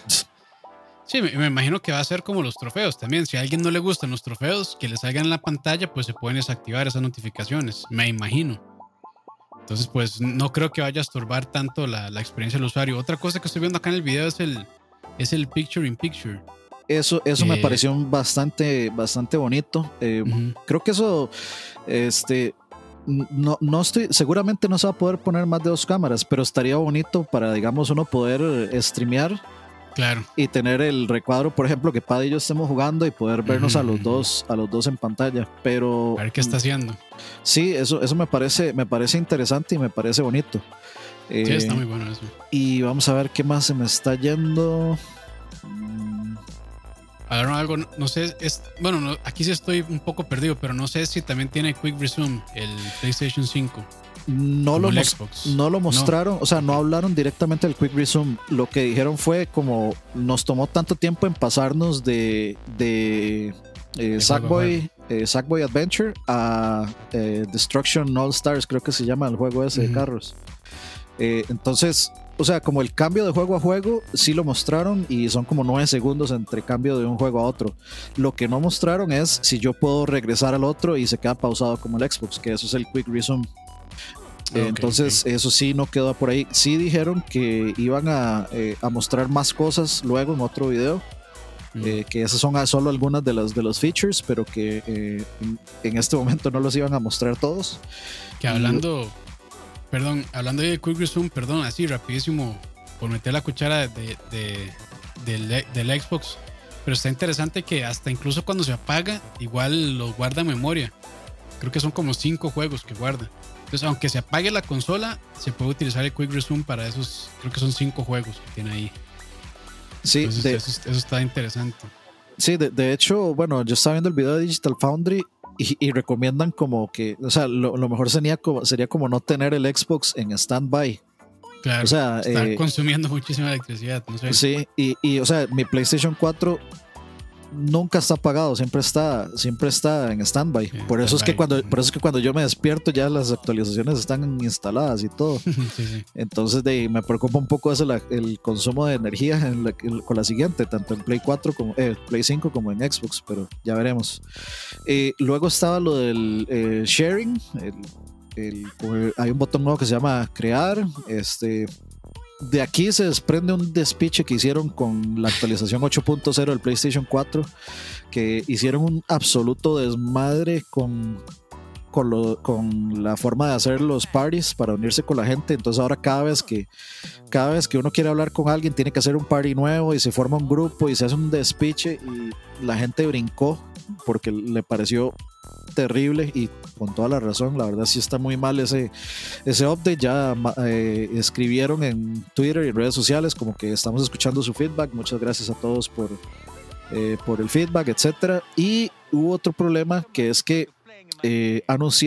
Sí, me, imagino que va a ser como los trofeos también. Si a alguien no le gustan los trofeos, que le salgan en la pantalla, pues se pueden desactivar esas notificaciones. Me imagino. Entonces, pues no creo que vaya a estorbar tanto la, experiencia del usuario. Otra cosa que estoy viendo acá en el video es el, es el picture in picture. Eso, eso me eh, pareció bastante, bastante bonito. Eh, creo que eso, este, no, no estoy, seguramente no se va a poder poner más de dos cámaras, pero estaría bonito para, digamos, uno poder streamear Claro. Y tener el recuadro, por ejemplo, que Paddy y yo estemos jugando y poder vernos a los dos, a los dos en pantalla. Pero. A ver qué está haciendo. Sí, eso, eso me parece, me parece interesante y me parece bonito. Sí, está eh, muy bueno eso. Y vamos a ver qué más se me está yendo. Ahora algo, no sé, es, bueno, aquí sí estoy un poco perdido, pero no sé si también tiene Quick Resume el PlayStation 5 no lo, no lo mostraron, o sea, no hablaron directamente del Quick Resume. Lo que dijeron fue como nos tomó tanto tiempo en pasarnos de, de eh, Sackboy, eh, Sackboy Adventure a eh, Destruction All Stars, creo que se llama el juego ese de carros. Eh, entonces, o sea, como el cambio de juego a juego, sí lo mostraron y son como nueve segundos entre cambio de un juego a otro. Lo que no mostraron es si yo puedo regresar al otro y se queda pausado como el Xbox, que eso es el Quick Resume. Entonces, eso sí no quedó por ahí. Sí dijeron que iban a, eh, mostrar más cosas luego en otro video. Eh, que esas son solo algunas de los, de los features, pero que eh, en, este momento no los iban a mostrar todos. Que hablando, perdón, hablando de Quick Resume, perdón, así rapidísimo, por meter la cuchara de, del, del Xbox, pero está interesante que hasta incluso cuando se apaga, igual lo guarda en memoria. Creo que son como cinco juegos que guarda. Entonces, aunque se apague la consola, se puede utilizar el Quick Resume para esos, creo que son cinco juegos que tiene ahí. Sí, eso, está interesante. Sí, de, hecho, bueno, yo estaba viendo el video de Digital Foundry y, recomiendan como que, o sea, lo, mejor sería como, sería como no tener el Xbox en standby. Claro, o sea, estar eh, consumiendo muchísima electricidad. No sé. Sí, y, y, o sea, mi PlayStation 4 nunca está apagado, siempre está, siempre está en standby. por eso es que cuando, por eso es que cuando yo me despierto ya las actualizaciones están instaladas y todo. Entonces de, me preocupa un poco eso, el consumo de energía con la siguiente, tanto en Play 4 como eh, Play 5 como en Xbox, pero ya veremos. Eh, luego estaba lo del eh, sharing. hay un botón nuevo que se llama crear. Este de aquí se desprende un despiche que hicieron con la actualización 8.0 del PlayStation 4, que hicieron un absoluto desmadre con con, lo, con la forma de hacer los parties para unirse con la gente. Entonces ahora cada vez que cada vez que uno quiere hablar con alguien tiene que hacer un party nuevo y se forma un grupo y se hace un despiche y la gente brincó porque le pareció terrible y con toda la razón, la verdad sí está muy mal ese, ese update, ya eh, escribieron en Twitter y redes sociales como que estamos escuchando su feedback, muchas gracias a todos por, eh, por el feedback, etcétera, y hubo otro problema que es que eh,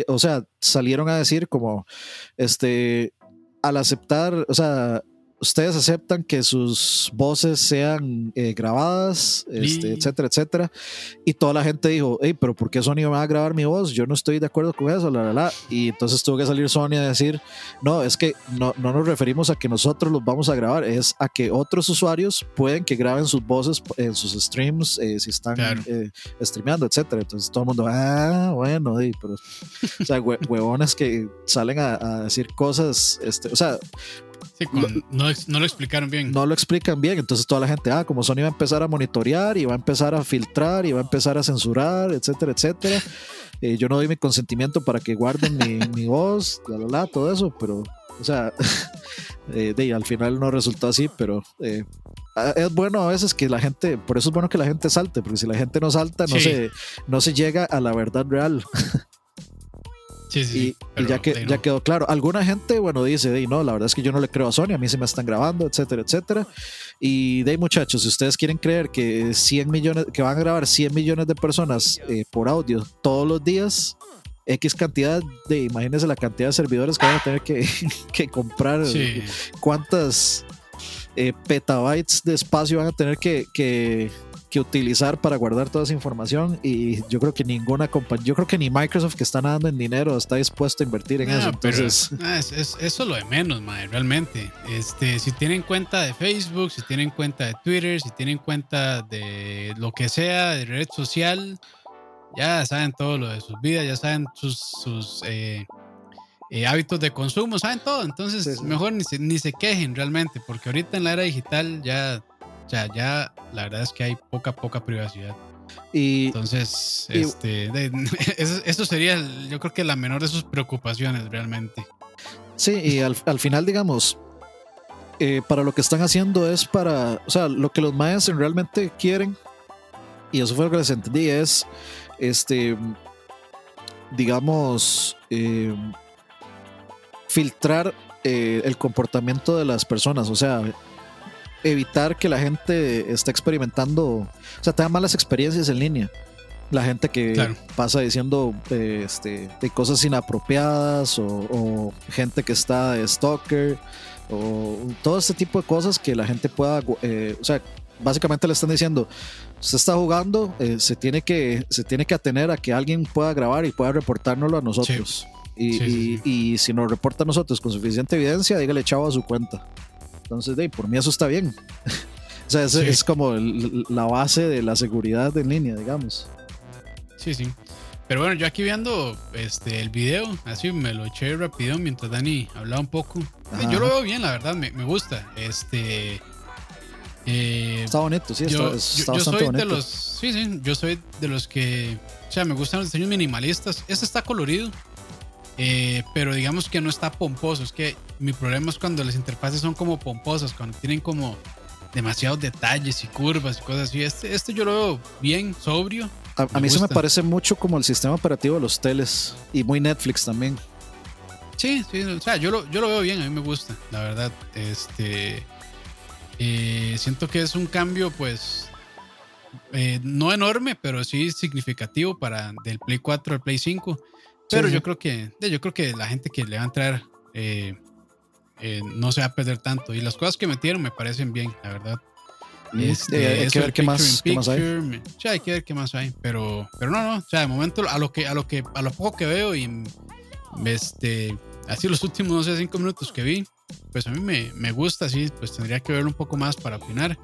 o sea, salieron a decir como, este, al aceptar, o sea, ustedes aceptan que sus voces sean eh, grabadas, este, etcétera, etcétera. Y toda la gente dijo, hey, pero ¿por qué Sony va a grabar mi voz? Yo no estoy de acuerdo con eso, la, la, Y entonces tuvo que salir Sony a decir, no, es que no, no nos referimos a que nosotros los vamos a grabar, es a que otros usuarios pueden que graben sus voces en sus streams, eh, si están eh, streameando, etcétera. Entonces todo el mundo, ah, bueno, pero, o sea, huevones que salen a, a decir cosas, este, o sea, no, no, lo explicaron bien. No lo explican bien, entonces toda la gente, ah, como Sony va a empezar a monitorear y va a empezar a filtrar y va a empezar a censurar, etcétera, etcétera. Eh, yo no doy mi consentimiento para que guarden mi, mi voz, bla, bla, bla, todo eso, pero, o sea, eh, de, al final no resultó así, pero eh, es bueno a veces que la gente, por eso es bueno que la gente salte, porque si la gente no salta, no, se, no se llega a la verdad real. y, ya, que, ya quedó claro. Alguna gente, bueno, dice, no, la verdad es que yo no le creo a Sony, a mí se me están grabando, etcétera, etcétera. Y de muchachos, si ustedes quieren creer que 100 millones, que van a grabar 100 millones de personas eh, por audio todos los días, X cantidad de, imagínense la cantidad de servidores que van a tener que, que comprar, cuántas eh, petabytes de espacio van a tener que, que que utilizar para guardar toda esa información y yo creo que ninguna compañía, yo creo que ni Microsoft que está nadando en dinero está dispuesto a invertir en eso. Entonces, es, eso lo de menos, madre, realmente. Este, si tienen cuenta de Facebook, si tienen cuenta de Twitter, si tienen cuenta de lo que sea, de red social, ya saben todo lo de sus vidas, ya saben sus, sus eh, eh, hábitos de consumo, saben todo. Entonces, mejor ni se, ni se quejen realmente, porque ahorita en la era digital ya o sea, ya la verdad es que hay poca, poca privacidad. Y, Entonces, este, eso, sería, yo creo que la menor de sus preocupaciones realmente. Sí, y al, final, digamos, eh, para lo que están haciendo es para, o sea, lo que los mayas realmente quieren, y eso fue lo que les entendí, es, este, digamos, eh, filtrar eh, el comportamiento de las personas, o sea, evitar que la gente esté experimentando, o sea, tenga malas experiencias en línea. La gente que pasa diciendo eh, este, de cosas inapropiadas o, gente que está de stalker o todo este tipo de cosas que la gente pueda, eh, o sea, básicamente le están diciendo, se está jugando, eh, se, tiene que, se tiene que atener a que alguien pueda grabar y pueda reportárnoslo a nosotros. Y, y, si nos reporta a nosotros con suficiente evidencia, dígale chavo a su cuenta. Entonces, de, por mí eso está bien. o sea, es, es como la base de la seguridad en línea, digamos. Sí, sí. Pero bueno, yo aquí viendo este, el video, así me lo eché rápido mientras Dani hablaba un poco. Yo lo veo bien, la verdad, me, me gusta. Este. Eh, está bonito, sí, yo, está, yo, soy de los. Sí, sí, yo soy de los que. O sea, me gustan los diseños minimalistas. Este está colorido. Eh, pero digamos que no está pomposo. Es que mi problema es cuando las interfaces son como pomposas, cuando tienen como demasiados detalles y curvas y cosas así. Este, este yo lo veo bien, sobrio. A, mí se me parece mucho como el sistema operativo de los teles y muy Netflix también. Sí, sí, o sea, yo lo, yo lo veo bien, a mí me gusta, la verdad. Este. Eh, siento que es un cambio, pues. Eh, no enorme, pero sí significativo para del Play 4 al Play 5. Pero yo creo que yo creo que la gente que le va a entrar eh, eh, no se va a perder tanto. Y las cosas que metieron me parecen bien, la verdad. Mm, este, hay que ver qué más, qué más, hay. Sí, hay que ver qué más hay. Pero, pero no, no. O sea, de momento, a lo que, a lo que, a lo poco que veo y este, así los últimos, no sé, cinco minutos que vi, pues a mí me, me gusta, así, pues tendría que verlo un poco más para opinar.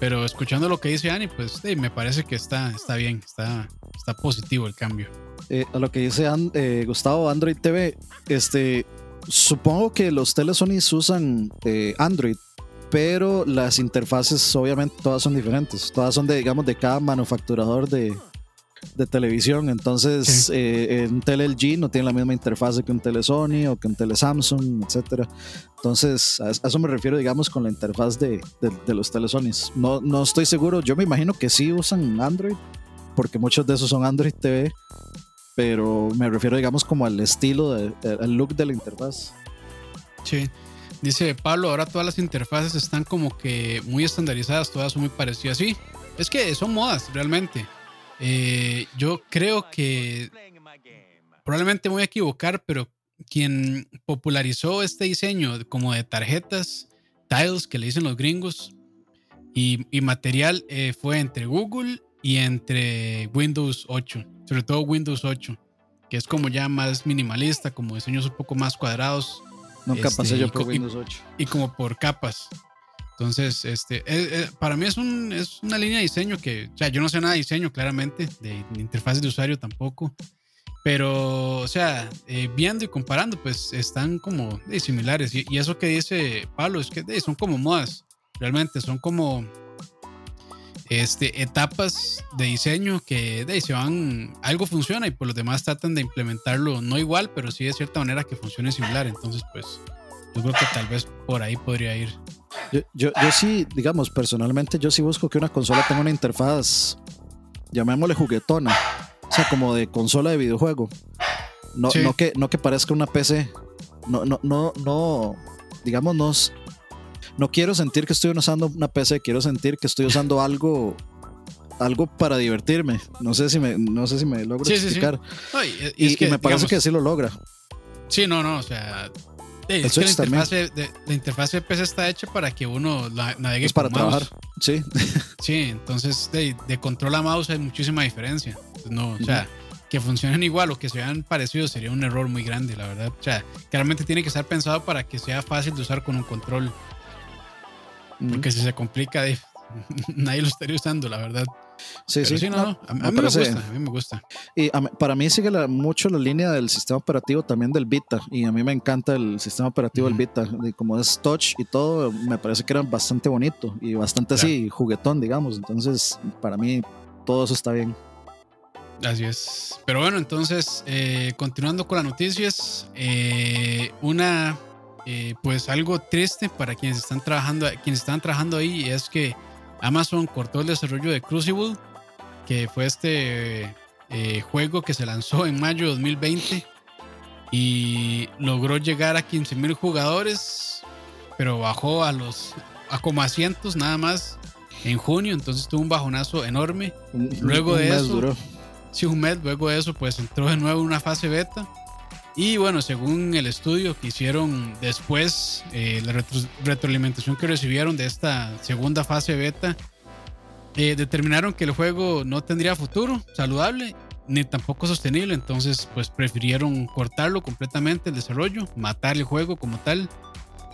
Pero escuchando lo que dice Ani, pues me parece que está, está bien, está, está positivo el cambio. Eh, a lo que dice eh, Gustavo Android TV, este, supongo que los Telesonys usan eh, Android, pero las interfaces obviamente todas son diferentes. Todas son de, digamos, de cada manufacturador de, de televisión. Entonces, eh, un tele LG no tiene la misma interfaz que un tele Sony o que un tele Samsung, etcétera. Entonces, a, eso me refiero, digamos, con la interfaz de, de, los telesonics. No, no estoy seguro, yo me imagino que sí usan Android, porque muchos de esos son Android TV, pero me refiero, digamos, como al estilo, de, al look de la interfaz. Sí. Dice Pablo, ahora todas las interfaces están como que muy estandarizadas, todas son muy parecidas. Sí, es que son modas realmente. Eh, yo creo que probablemente me voy a equivocar, pero quien popularizó este diseño como de tarjetas, tiles que le dicen los gringos, y, material eh, fue entre Google y entre Windows 8, sobre todo Windows 8, que es como ya más minimalista, como diseños un poco más cuadrados. Nunca este, pasé yo por Windows 8. Y, como por capas. Entonces, este, eh, eh, para mí es, un, es una línea de diseño que, o sea, yo no sé nada de diseño, claramente, de, interfaces de usuario tampoco. Pero, o sea, eh, viendo y comparando, pues están como similares. Y, eso que dice Pablo es que son como modas, realmente, son como este, etapas de diseño que de, se van, algo funciona y por los demás tratan de implementarlo no igual, pero sí de cierta manera que funcione similar. Entonces, pues yo creo que tal vez por ahí podría ir. Yo, yo, sí, digamos, personalmente yo sí busco que una consola tenga una interfaz, llamémosle juguetona, o sea, como de consola de videojuego. No, no, que, no que parezca una PC. No, no, no, no, digamos, no, no quiero sentir que estoy usando una PC, quiero sentir que estoy usando algo algo para divertirme. No sé si me, no sé si me logro explicar. y, me parece que sí lo logra. Sí, no, no, o sea, es que la interfaz, de, la interfaz de PC está hecha para que uno la, navegue es para trabajar. Sí. Sí, entonces de, control a mouse hay muchísima diferencia. No, o sea, que funcionen igual o que sean parecidos sería un error muy grande, la verdad. O sea, claramente tiene que estar pensado para que sea fácil de usar con un control. Porque si se complica, nadie lo estaría usando, la verdad. Sí, sí. no, A, mí me gusta, a mí me gusta. Y para mí sigue mucho la línea del sistema operativo también del Vita. Y a mí me encanta el sistema operativo del Vita. Y como es touch y todo, me parece que era bastante bonito y bastante así, juguetón, digamos. Entonces, para mí, todo eso está bien. Así es. Pero bueno, entonces, eh, continuando con las noticias, eh, una eh, pues algo triste para quienes están trabajando, quienes están trabajando ahí es que Amazon cortó el desarrollo de Crucible, que fue este eh, juego que se lanzó en mayo de 2020 y logró llegar a 15 mil jugadores, pero bajó a los a como a cientos nada más en junio, entonces tuvo un bajonazo enorme. Luego de eso, sí, un mes, luego de eso, pues entró de nuevo en una fase beta y bueno, según el estudio que hicieron después, eh, la retroalimentación que recibieron de esta segunda fase beta, eh, determinaron que el juego no tendría futuro saludable ni tampoco sostenible. Entonces, pues prefirieron cortarlo completamente el desarrollo, matar el juego como tal.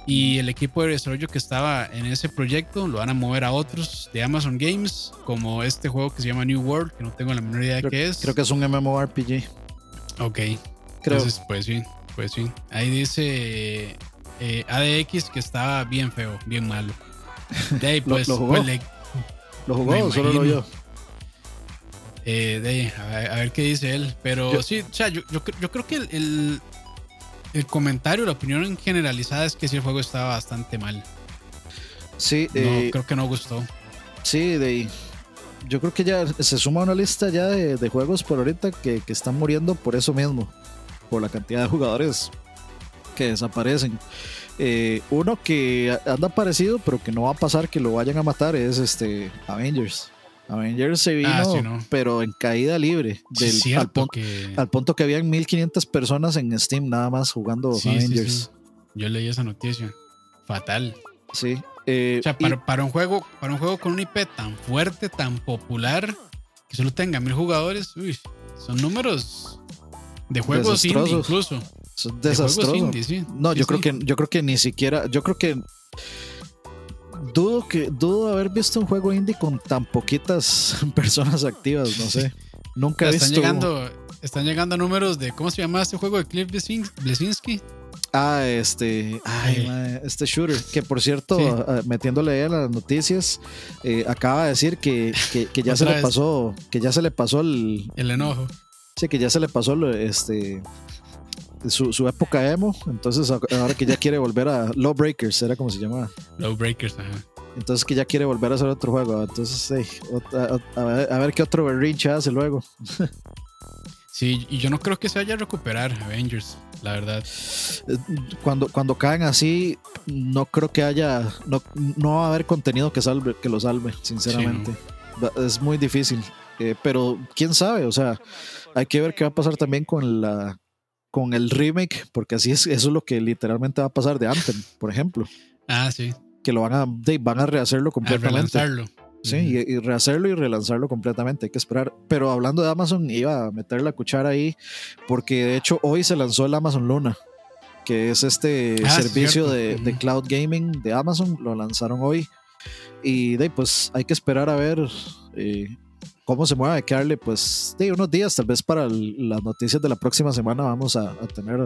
Y el equipo de desarrollo que estaba en ese proyecto lo van a mover a otros de Amazon Games, como este juego que se llama New World, que no tengo la menor idea de qué es. Creo que es un MMORPG. Ok, entonces, pues sí, pues sí. Ahí dice eh, ADX que estaba bien feo, bien malo. De ahí, pues, ¿Lo, jugó? Pues, ¿Lo jugó solo lo vio? Eh, de ahí, a, ver, qué dice él. Pero sí, o sea, yo, yo, creo que el, el, comentario, la opinión generalizada es que sí, el juego estaba bastante mal. Sí, no, eh, creo que no gustó. Sí, de ahí yo creo que ya se suma una lista ya de, de juegos por ahorita que, que, están muriendo por eso mismo por la cantidad de jugadores que desaparecen. Eh, uno que anda parecido, pero que no va a pasar que lo vayan a matar, es este Avengers. Avengers se vino, ah, pero en caída libre. Del, al, punto, que... al punto que habían 1500 personas en Steam nada más jugando Avengers. Yo leí esa noticia. Fatal. Sí. Eh, o sea, para, para, un juego, para un juego con un IP tan fuerte, tan popular, que solo tenga mil jugadores, uy, son números de juegos indie incluso. desastroso. No, yo creo que yo creo que ni siquiera, yo creo que dudo que dudo haber visto un juego indie con tan poquitas personas activas, no sé. Nunca he están visto. Llegando, están llegando a números de ¿cómo se llama este juego de Cliff Blesinski? Ah, este, ay, mae, este shooter, que por cierto, Sí. ah, metiéndole ahí a las noticias, eh, acaba de decir que, que, que ya se le pasó, que ya se le pasó el, El enojo. Sí, que ya se le pasó este su, su época emo, entonces ahora que ya quiere volver a Lawbreakers, era como se llamaba. Low Breakers, ajá. Entonces que ya quiere volver a hacer otro juego. Entonces, a, a ver, a ver qué otro berrinche hace luego. Sí, y yo no creo que se vaya a recuperar Avengers, la verdad. Eh, Cuando, cuando caen así, no creo que haya, no, no va a haber contenido que salve, que lo salve, sinceramente. Es muy difícil. Eh, pero quién sabe, o sea, hay que ver qué va a pasar también con la con el remake, porque así es, eso es lo que literalmente va a pasar de Anthem, por ejemplo, Ah, sí. que lo van a, van a rehacerlo A completamente. relanzarlo. Sí, y, y rehacerlo y relanzarlo completamente, hay que esperar. Pero hablando de Amazon, iba a meter la cuchara ahí, porque de hecho hoy se lanzó el Amazon Luna, que es este Ah, servicio de, de cloud gaming de Amazon, lo lanzaron hoy. Y de pues hay que esperar a ver eh, cómo se mueve, darle pues de unos días, tal vez para el- las noticias de la próxima semana vamos a, a tener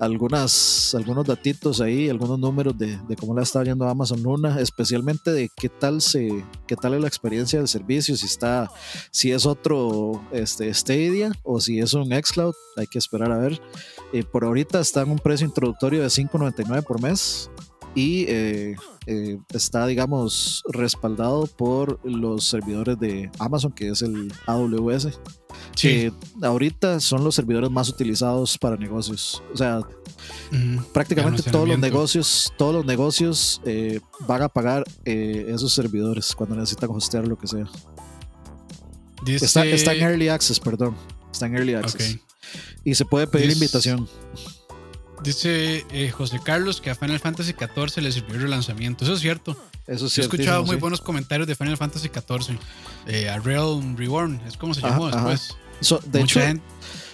algunas, algunos datitos ahí, algunos números de, de cómo le está yendo Amazon Luna, especialmente de qué tal se, qué tal es la experiencia del servicio, si está, si es otro este, Stadia o si es un Xcloud, hay que esperar a ver. Eh, por ahorita está en un precio introductorio de 5.99 por mes y eh, eh, está, digamos, respaldado por los servidores de Amazon, que es el AWS Sí. que ahorita son los servidores más utilizados para negocios. O sea, prácticamente todos los negocios, todos los negocios eh, van a pagar eh, esos servidores cuando necesitan hostear lo que sea. Dice, Está, está en Early Access, perdón. Está en Early Access. Y se puede pedir Dice- invitación. Dice eh, José Carlos que a Final Fantasy XIV le sirvió el relanzamiento. Eso es cierto. Eso sí. He escuchado muy buenos comentarios de Final Fantasy XIV. Eh, a Realm Reborn, es como se Ajá, llamó ajá. después. de mucha, hecho, gente,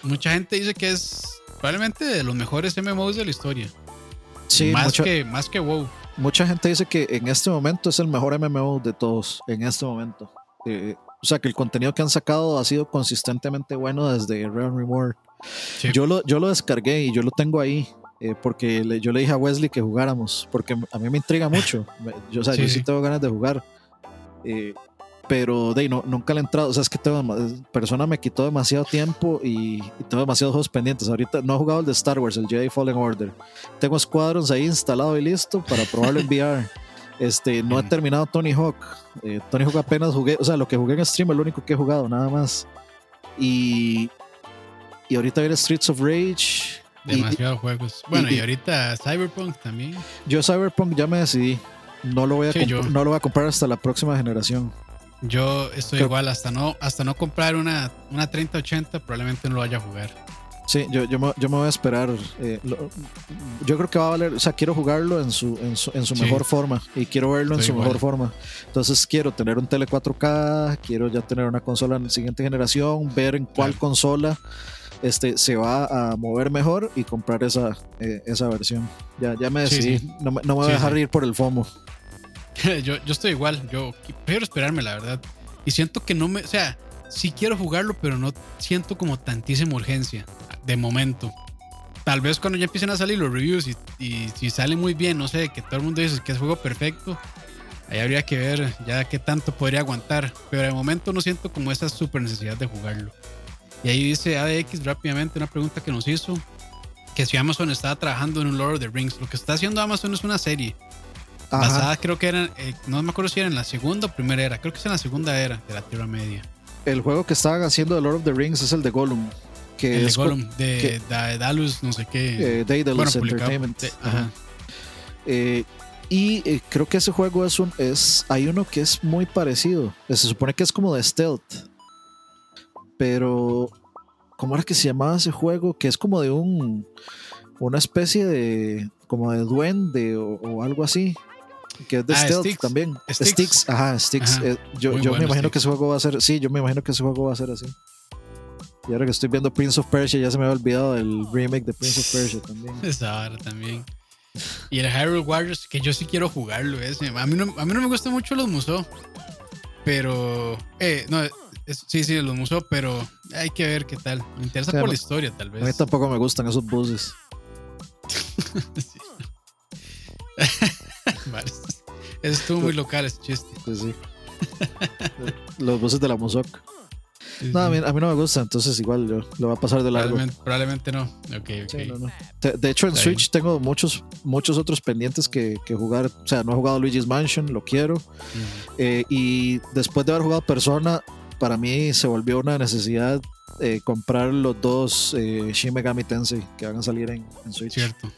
mucha gente dice que es probablemente de los mejores MMOs de la historia. sí, más, mucha, que, más que WoW. mucha gente dice que en este momento es el mejor MMO de todos. En este momento. Eh, o sea, que el contenido que han sacado ha sido consistentemente bueno desde Realm Reborn. Sí. Yo lo, yo lo descargué y yo lo tengo ahí. Eh, porque le- yo le dije a Wesley que jugáramos. Porque a mí me intriga mucho. Yo, o sea, Sí, yo sí tengo ganas de jugar. eh, pero de no, nunca le he entrado. O sea, es que tengo, persona me quitó demasiado tiempo y, y tengo demasiados juegos pendientes. Ahorita no he jugado el de Star Wars, el Jedi Fallen Order. Tengo Squadrons ahí instalado y listo para probarlo en VR. Este, no he Mm. terminado Tony Hawk. Eh, Tony Hawk apenas jugué, o sea, lo que jugué en stream es lo único que he jugado, nada más. Y, y ahorita viene Streets of Rage. Y- Demasiados juegos. Bueno, y, y- ahorita Cyberpunk también. yo Cyberpunk ya me decidí. No lo voy a, Sí, comp- yo. no lo voy a comprar hasta la próxima generación. Yo estoy Creo- igual, hasta no, hasta no comprar una, una 3080, probablemente no lo vaya a jugar. Sí, yo, yo, me, yo me voy a esperar. eh, lo- yo creo que va a valer, o sea, quiero jugarlo en su, en su, en su Sí. mejor forma y quiero verlo en su igual. mejor forma. Entonces quiero tener un tele 4K, quiero ya tener una consola en la siguiente generación, ver en cuál Claro. consola este, se va a mover mejor y comprar esa, eh, esa versión. Ya, ya me Sí, decidí, sí. no, me- no me voy Sí, a dejar sí. ir por el FOMO. yo, yo estoy igual, yo prefiero esperarme, la verdad. Y siento que no me, o sea, sí quiero jugarlo, pero no siento como tantísima urgencia, de momento. Tal vez cuando ya empiecen a salir los reviews y, y si sale muy bien, no sé, que todo el mundo dice que es juego perfecto, ahí habría que ver ya qué tanto podría aguantar. Pero de momento no siento como esa super necesidad de jugarlo. Y ahí dice ADX rápidamente una pregunta que nos hizo, que si Amazon estaba trabajando en un Lord of the Rings. Lo que está haciendo Amazon es una serie Ajá. basada creo que era, eh, no me acuerdo si era en la segunda o primera era, creo que es en la segunda era de la Tierra Media. El juego que estaban haciendo de Lord of the Rings es el de Gollum. Que el de es co- Gollum, de, Dalus, no sé qué. eh, Daedalus bueno, Entertainment. de- ajá. Eh, y eh, creo que ese juego es un. Es, hay uno que es muy parecido. Se supone que es como de stealth. Pero. ¿Cómo era que se llamaba ese juego? Que es como de un. Una especie de. Como de duende o, o algo así. Que es de Ah, stealth también. Sticks. Ajá, Sticks. Ajá. Eh, yo yo me imagino que ese juego va a ser. Sí, yo me imagino que ese juego va a ser así. Y ahora que estoy viendo Prince of Persia, ya se me había olvidado el remake de Prince of Persia también. Esa vara también. Y el Hyrule Warriors, que yo sí quiero jugarlo ese. A mí no, a mí no me gustan mucho los Musou. Pero. Eh, no, es- sí, sí, los Musou, pero hay que ver qué tal. Me interesa por la historia, tal A mí vez. tampoco me gustan esos buses. vale. Estuvo muy local ese chiste. Sí, sí. Los voces de la No, a mí, a mí, no me gusta, entonces igual lo, lo va a pasar de largo. Probablemente, probablemente no. Ok, ok. Sí, no, no. De, de, hecho, en Está Switch tengo muchos, muchos otros pendientes que, que, jugar. O sea, no he jugado Luigi's Mansion, lo quiero. Eh, y después de haber jugado Persona, para mí se volvió una necesidad eh, comprar los dos eh, Shin Megami Tensei que van a salir en, en Switch. Cierto.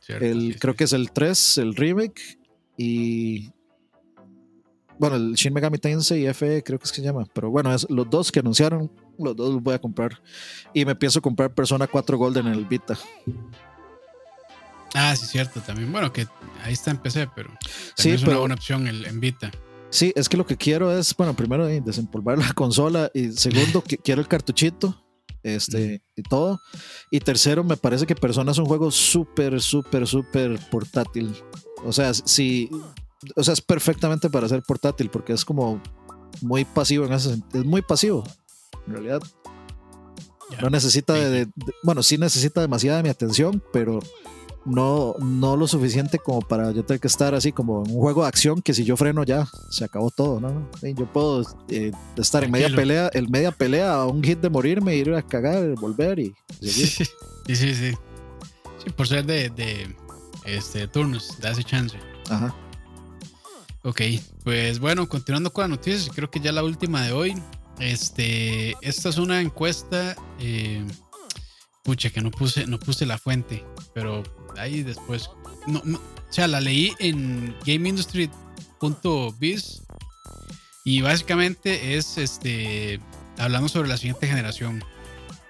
cierto, El, sí, creo que es el 3, el remake. Y. Bueno, el Shin Megami Tensei FE, creo que es que se llama. Pero bueno, es, los dos que anunciaron, los dos los voy a comprar. Y me pienso comprar Persona 4 Golden en el Vita. Ah, sí, cierto también. Bueno, que ahí está en PC, pero Sí, es pero- una buena opción el, en Vita. Sí, es que lo que quiero es, bueno, primero eh, desempolvar la consola y segundo, que quiero el cartuchito este, y todo. Y tercero, me parece que Persona es un juego súper, súper, súper portátil. O sea, si, o sea, es perfectamente para ser portátil porque es como muy pasivo en ese sentido. Es muy pasivo, en realidad. No necesita de, de- de- bueno, sí necesita demasiada de mi atención, pero no, no lo suficiente como para yo tener que estar así como en un juego de acción que si yo freno ya se acabó todo, ¿no? Sí, Yo puedo eh, estar en media pelea, en media pelea a un hit de morirme, ir a cagar, volver y seguir. Sí, sí, sí. Sí, por ser de, de este, turnos, da ese chance. Ajá. Ok, pues bueno, continuando con las noticias, creo que ya la última de hoy. Este, esta es una encuesta. eh, pucha, que no puse, no puse la fuente, pero ahí después. No, o sea, la leí en GameIndustry.biz y básicamente es este hablando sobre la siguiente generación.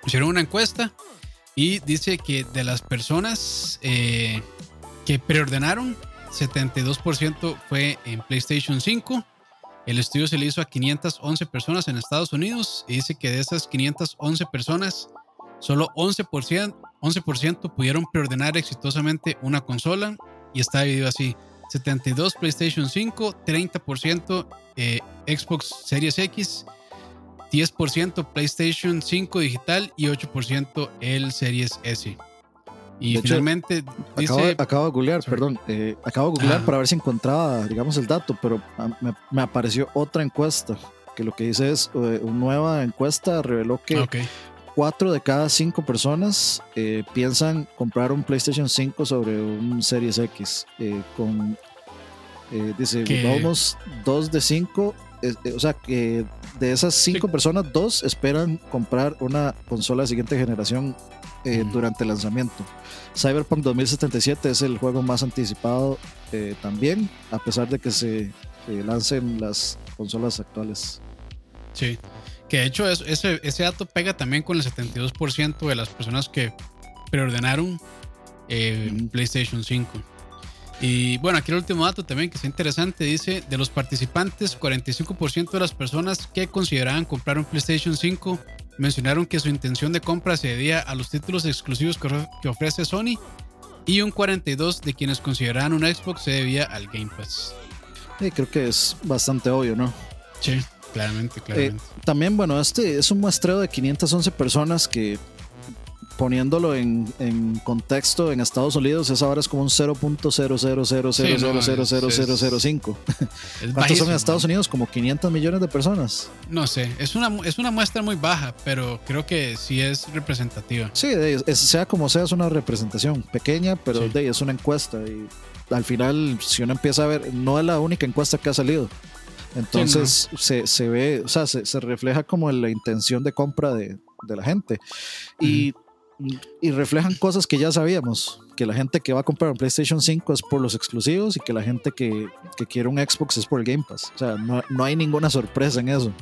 Hicieron una encuesta y dice que de las personas eh, que preordenaron, 72% fue en PlayStation 5. El estudio se le hizo a 511 personas en Estados Unidos y dice que de esas 511 personas, solo 11%, 11% pudieron preordenar exitosamente una consola y está dividido así. 72 PlayStation 5, 30% eh, Xbox Series X, 10% PlayStation 5 digital y 8% el Series S. Y De hecho, finalmente Acabo, dice... acabo de googlear, Sorry. perdón. eh, acabo de googlear Ah. para ver si encontraba, digamos, el dato, pero me, me apareció otra encuesta que lo que dice es, eh, una nueva encuesta reveló que Ok, cuatro de cada cinco personas eh, piensan comprar un PlayStation 5 sobre un Series X. con, dice, vamos, dos de cinco. o sea, que de esas cinco Sí. personas, dos esperan comprar una consola de siguiente generación eh, durante el lanzamiento. Cyberpunk 2077 es el juego más anticipado eh, también, a pesar de que se eh, lancen las consolas actuales. sí. Que de hecho es- ese, ese dato pega también con el 72% de las personas que preordenaron eh. PlayStation 5. Y bueno, aquí el último dato también que es interesante, dice, de los participantes, 45% de las personas que consideraban comprar un PlayStation 5 mencionaron que su intención de compra se debía a los títulos exclusivos que, ofre- que ofrece Sony y un 42% de quienes consideraban un Xbox se debía al Game Pass. Y creo que es bastante obvio, ¿no? Sí, claramente, Eh, claramente. también, bueno, este es un muestreo de 511 personas que poniéndolo en, en contexto en Estados Unidos es ahora es como un 0.000000005. es ¿Cuántos son en Estados ¿no? Unidos? Como 500 millones de personas. No sé, es una, es una muestra muy baja, pero creo que sí es representativa. Sí, es- sea como sea, es una representación pequeña, pero Sí. de, es una encuesta. Y al final, si uno empieza a ver, no es la única encuesta que ha salido. Entonces se, se ve, o sea, se, se refleja como la intención de compra de, de la gente. Y, y reflejan cosas que ya sabíamos, que la gente que va a comprar un PlayStation 5 es por los exclusivos y que la gente que, que quiere un Xbox es por el Game Pass. O sea, no, no hay ninguna sorpresa en eso.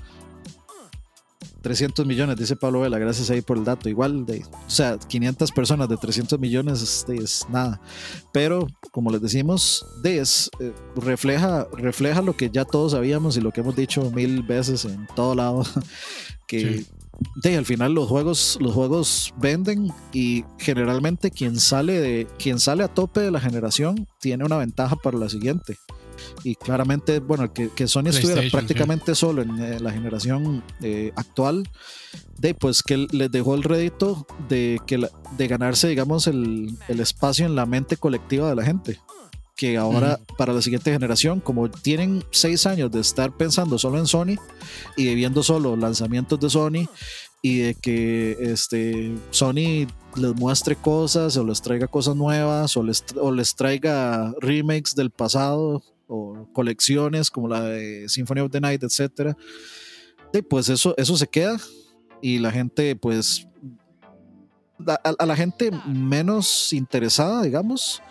300 millones, dice Pablo Vela, gracias ahí por el dato. Igual, de, o sea, 500 personas de 300 millones es, es nada. Pero, como les decimos, de, es, eh, refleja, refleja lo que ya todos sabíamos y lo que hemos dicho mil veces en todo lado, que. De, al final los juegos, los juegos venden y generalmente quien sale, de, quien sale a tope de la generación tiene una ventaja para la siguiente. y claramente, bueno, que, que Sony estuviera prácticamente solo en eh, la generación eh, actual, de pues que les dejó el rédito de, que de ganarse, digamos, el, el, espacio en la mente colectiva de la gente. Que ahora, para la siguiente generación, como tienen seis años de estar pensando solo en Sony y de viendo solo lanzamientos de Sony y de que este, Sony les muestre cosas o les traiga cosas nuevas o les, o les traiga remakes del pasado o colecciones como la de Symphony of the Night, etcétera. Y pues eso, eso se queda y la gente, pues, a, la gente menos interesada, digamos,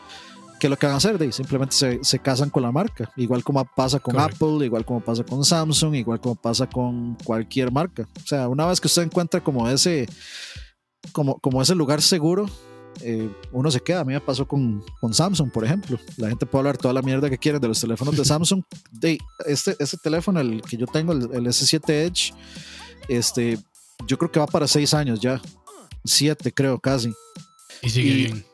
que lo que van a hacer, de, simplemente se, se, casan con la marca, igual como pasa con Apple, igual como pasa con Samsung, igual como pasa con cualquier marca. O sea, una vez que usted encuentra como ese, como, como ese lugar seguro, eh, uno se queda. A mí me pasó con, con, Samsung, por ejemplo. La gente puede hablar toda la mierda que quiere de los teléfonos de Samsung. De este, este teléfono, el que yo tengo, el, el, S7 Edge, este, yo creo que va para seis años ya. Siete, creo, casi. Y sigue bien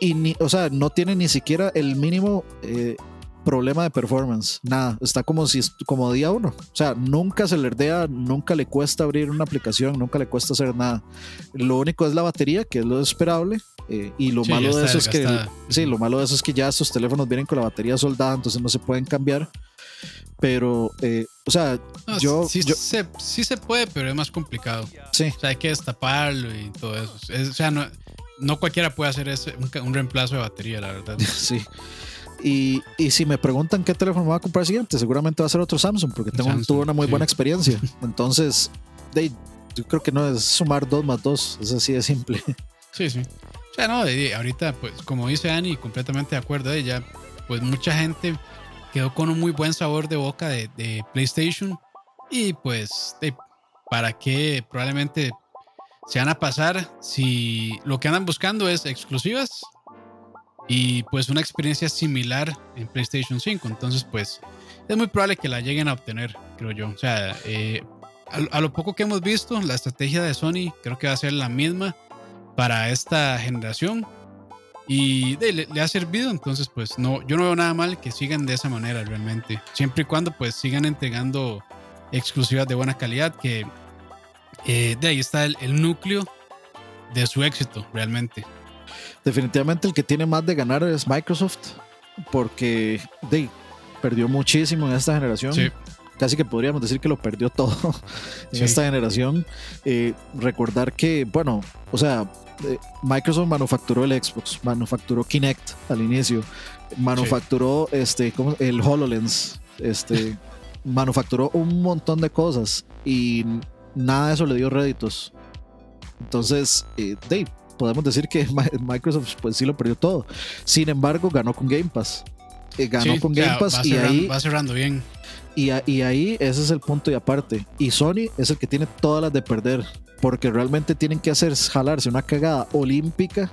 y ni, o sea, no tiene ni siquiera el mínimo eh, problema de performance, nada, está como si como día uno, o sea, nunca se le herdea, nunca le cuesta abrir una aplicación, nunca le cuesta hacer nada. Lo único es la batería, que es lo esperable, eh, y lo malo de eso es que sí, lo malo de eso es que ya estos teléfonos vienen con la batería soldada, entonces no se pueden cambiar. Pero, eh, o sea, yo, sí, yo se, sí se puede, pero es más complicado. Sí. O sea, hay que destaparlo y todo eso. o sea, no, no cualquiera puede hacer ese, un, reemplazo de batería, la verdad. Sí. Y, y, si me preguntan qué teléfono voy a comprar siguiente, seguramente va a ser otro Samsung, porque tengo, tuve una muy buena experiencia. Entonces, yo creo que no es sumar dos más dos, es así de simple. Sí, sí. O sea, no, ahorita, pues, como dice Ani, completamente de acuerdo, ella, pues mucha gente quedó con un muy buen sabor de boca de, de PlayStation. Y pues, ¿para qué? Probablemente se van a pasar si lo que andan buscando es exclusivas y pues una experiencia similar en PlayStation 5. Entonces, pues es muy probable que la lleguen a obtener, creo yo. O sea, eh, a, lo poco que hemos visto, la estrategia de Sony creo que va a ser la misma para esta generación y le, le, ha servido. Entonces, pues no, yo no veo nada mal que sigan de esa manera realmente. Siempre y cuando pues sigan entregando exclusivas de buena calidad que eh, de ahí está el, núcleo de su éxito realmente. Definitivamente el que tiene más de ganar es Microsoft, porque de, perdió muchísimo en esta generación. Casi que podríamos decir que lo perdió todo en esta generación. Eh, recordar que, bueno, o sea, eh, Microsoft manufacturó el Xbox, manufacturó Kinect al inicio, manufacturó este, el HoloLens, este, manufacturó un montón de cosas y nada de eso le dio réditos. Entonces, eh, Dave, podemos decir que Microsoft pues sí lo perdió todo. Sin embargo, ganó con Game Pass. Eh, ganó con Game Pass y ahí va cerrando bien. Y, y, ahí ese es el punto y aparte. Y Sony es el que tiene todas las de perder. Porque realmente tienen que hacer jalarse una cagada olímpica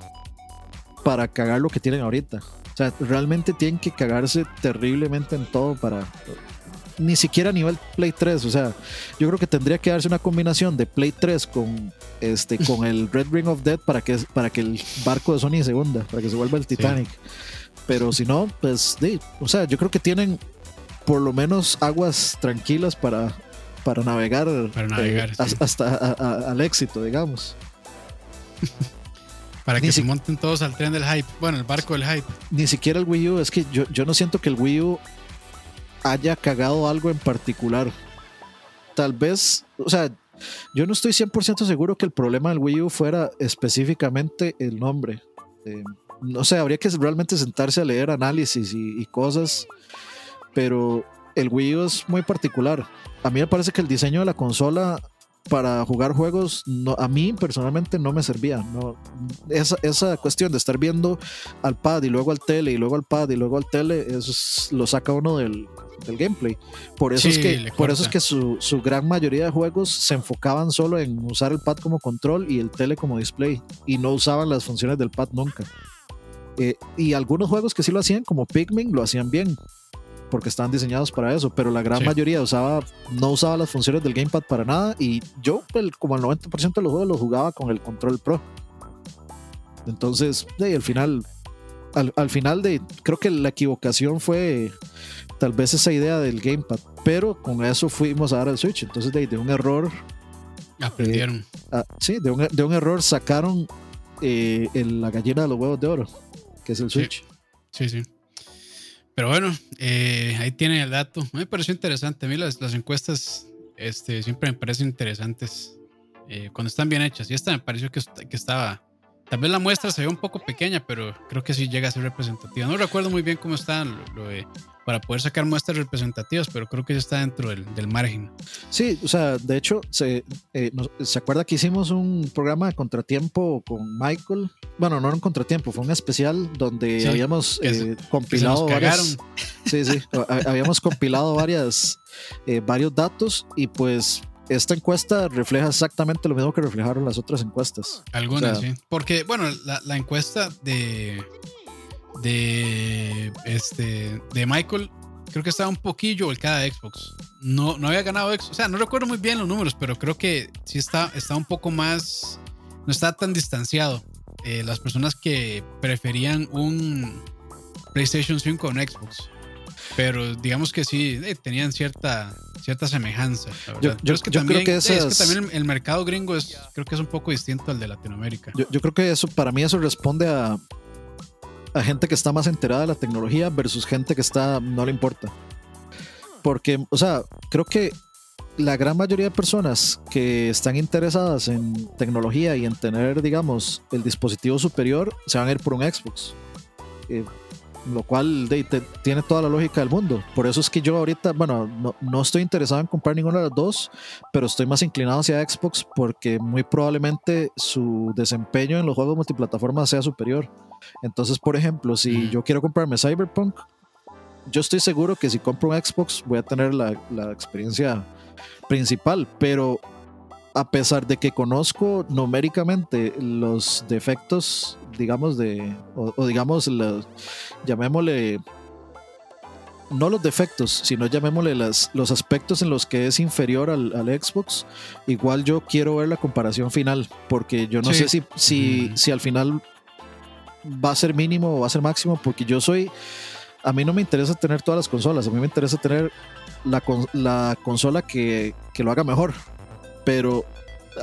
para cagar lo que tienen ahorita. O sea, realmente tienen que cagarse terriblemente en todo para, ni siquiera a nivel Play 3. O sea, yo creo que tendría que darse una combinación de Play 3 con, este, con el Red Ring of Death para que, para que el barco de Sony se hunda, para que se vuelva el Titanic. Pero si no, pues, o sea, yo creo que tienen por lo menos aguas tranquilas para, para navegar, eh, hasta al éxito, digamos. Para que se monten todos al tren del hype. Bueno, el barco del hype. Ni siquiera el Wii U. Es que yo, yo no siento que el Wii U haya cagado algo en particular. Tal vez, o sea, yo no estoy 100% seguro que el problema del Wii U fuera específicamente el nombre. Eh, no sé, habría que realmente sentarse a leer análisis y, cosas, pero el Wii U es muy particular. A mí me parece que el diseño de la consola para jugar juegos no, a mí personalmente no me servía. No, esa, esa, cuestión de estar viendo al pad y luego al tele y luego al pad y luego al tele, eso lo saca uno del, del gameplay. Por eso es que, por eso es que su, su, gran mayoría de juegos se enfocaban solo en usar el pad como control y el tele como display y no usaban las funciones del pad nunca. Eh, y algunos juegos que sí lo hacían, como Pikmin, lo hacían bien porque estaban diseñados para eso, pero la gran mayoría usaba, no usaba las funciones del gamepad para nada y yo como el 90% de los juegos los jugaba con el control pro. Entonces, de, al final, al, al, final de, creo que la equivocación fue tal vez esa idea del gamepad, pero con eso fuimos a dar el Switch. Entonces, de, de un error. Aprendieron. ah, sí, de un, de un error sacaron eh, el- la gallina de los huevos de oro, que es el Sí. Switch. Sí, sí. Pero bueno, eh, ahí tienen el dato. Me pareció interesante. A mí las, encuestas este, siempre me parecen interesantes eh, cuando están bien hechas. Y esta me pareció que estaba. Tal vez la muestra se ve un poco pequeña, pero creo que sí llega a ser representativa. No recuerdo muy bien cómo está lo, lo de- para poder sacar muestras representativas, pero creo que ya está dentro del, del margen. Sí, o sea, de hecho, se, eh, nos- ¿se acuerda que hicimos un programa de contratiempo con Michael? Bueno, no era un contratiempo, fue un especial donde Sí, habíamos eh, se compilado varias. Sí, sí. ha- Habíamos compilado varias, eh, varios datos y pues esta encuesta refleja exactamente lo mismo que reflejaron las otras encuestas. Algunas, O sea, sí. Porque, bueno, la, la encuesta de. de. Este. de Michael. Creo que estaba un poquillo volcada de Xbox. No, no había ganado Xbox. O sea, no recuerdo muy bien los números, pero creo que sí está, está un poco más. No está tan distanciado. Eh, las personas que preferían un PlayStation 5 a un Xbox. Pero digamos que sí, eh, tenían cierta, cierta semejanza. Yo- yo- es que yo creo que es que también el, el mercado gringo es, creo que es un poco distinto al de Latinoamérica. Yo, yo creo que eso, para mí, eso responde a, a gente que está más enterada de la tecnología versus gente que está, no le importa. Porque, o sea, creo que la gran mayoría de personas que están interesadas en tecnología y en tener, digamos, el dispositivo superior, se van a ir por un Xbox. Eh, lo cual de, te- tiene toda la lógica del mundo. Por eso es que yo ahorita, bueno, no, no estoy interesado en comprar ninguna de las dos, pero estoy más inclinado hacia Xbox porque muy probablemente su desempeño en los juegos multiplataforma sea superior. Entonces, por ejemplo, si yo quiero comprarme Cyberpunk, yo estoy seguro que si compro un Xbox voy a tener la, la experiencia principal, pero a pesar de que conozco numéricamente los defectos, digamos, de, o, o digamos, los- llamémosle, no los defectos, sino llamémosle las, los aspectos en los que es inferior al, al Xbox, igual yo quiero ver la comparación final, porque yo no Sí. sé si, si, Mm. si al final va a ser mínimo o va a ser máximo, porque yo soy, a mí no me interesa tener todas las consolas, a mí me interesa tener la, la consola que, que lo haga mejor, pero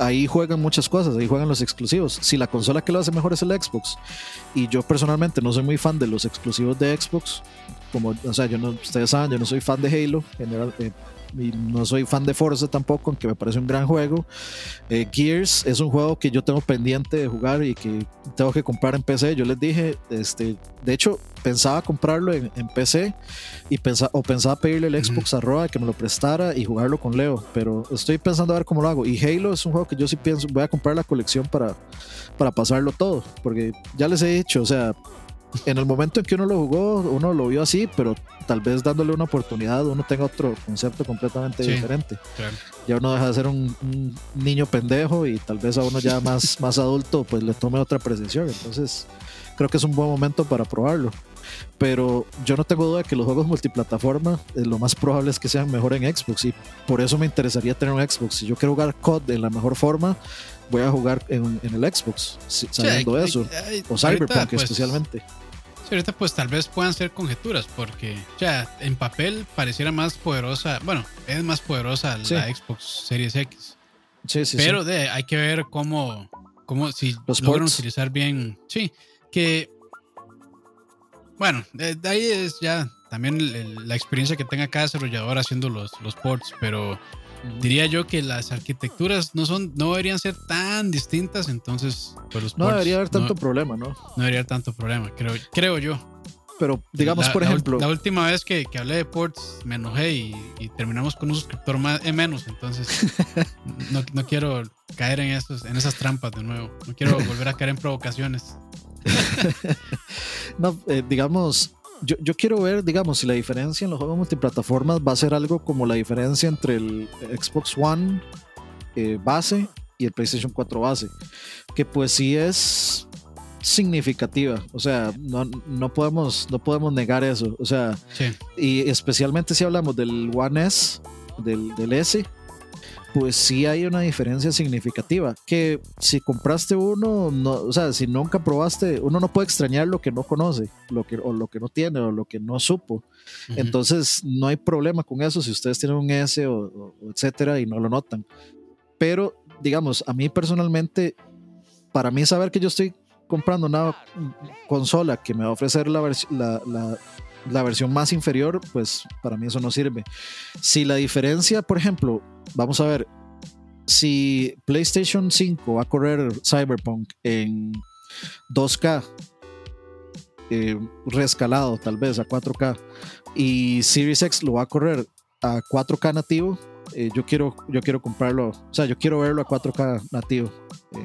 ahí juegan muchas cosas, ahí juegan los exclusivos. Si la consola que lo hace mejor es el Xbox, y yo personalmente no soy muy fan de los exclusivos de Xbox, como, o sea, yo no, ustedes saben, yo no soy fan de Halo, general, eh, y no soy fan de Forza tampoco, aunque me parece un gran juego. Eh, Gears es un juego que yo tengo pendiente de jugar y que tengo que comprar en PC. Yo les dije, este, de hecho, pensaba comprarlo en, en PC y pensa, o pensaba pedirle el Xbox a Roa que me lo prestara y jugarlo con Leo, pero estoy pensando a ver cómo lo hago. Y Halo es un juego que yo sí pienso, voy a comprar la colección para, para pasarlo todo, porque ya les he dicho, o sea, en el momento en que uno lo jugó, uno lo vio así, pero tal vez dándole una oportunidad, uno tenga otro concepto completamente Sí. diferente. Claro. Ya uno deja de ser un, un niño pendejo y tal vez a uno ya más, más adulto, pues le tome otra apreciación. Entonces, creo que es un buen momento para probarlo. Pero yo no tengo duda de que los juegos multiplataforma, eh, lo más probable es que sean mejor en Xbox y por eso me interesaría tener un Xbox. Si yo quiero jugar COD en la mejor forma, voy a jugar en, en el Xbox, sabiendo Sí, hay- eso. hay- hay- O ahorita, Cyberpunk pues, especialmente. sí, ahorita pues tal vez puedan ser conjeturas porque ya en papel pareciera más poderosa, bueno, es más poderosa Sí. la Xbox Series X, Sí, sí, pero de, hay que ver cómo, cómo si Los logran ports. utilizar bien, sí, que bueno, de, de ahí es ya también el- el- la experiencia que tenga cada desarrollador haciendo los, los ports, pero diría yo que las arquitecturas no son no deberían ser tan distintas entonces pues los No ports debería haber tanto no, problema, ¿no? no debería haber tanto problema creo creo yo. Pero digamos, La- por la ejemplo, la, última vez que, que hablé de ports me enojé y, y terminamos con un suscriptor más eh, menos entonces no, no quiero caer en esos en esas trampas de nuevo. No quiero volver a caer en provocaciones no, eh, digamos, yo, yo quiero ver, digamos, si la diferencia en los juegos multiplataformas va a ser algo como la diferencia entre el Xbox One eh, base y el PlayStation 4 base, que pues sí es significativa, o sea, no, no, podemos, no podemos negar eso, o sea, sí. y especialmente si hablamos del One S, del, del S, pues sí hay una diferencia significativa. Que si compraste uno, no, o sea, si nunca probaste, uno no puede extrañar lo que no conoce, lo que, o lo que no tiene, o lo que no supo. Entonces, no hay problema con eso si ustedes tienen un S o, etcétera y no lo notan. Pero, digamos, a mí personalmente, para mí saber que yo estoy comprando una consola que me va a ofrecer la, la, la, la, versión más inferior, pues para mí eso no sirve. Si la diferencia, por ejemplo, vamos a ver, si PlayStation 5 va a correr Cyberpunk en 2K, eh, rescalado tal vez a 4K, y Series X lo va a correr a 4K nativo, eh, yo, quiero, yo quiero comprarlo, o sea, yo quiero verlo a 4K nativo.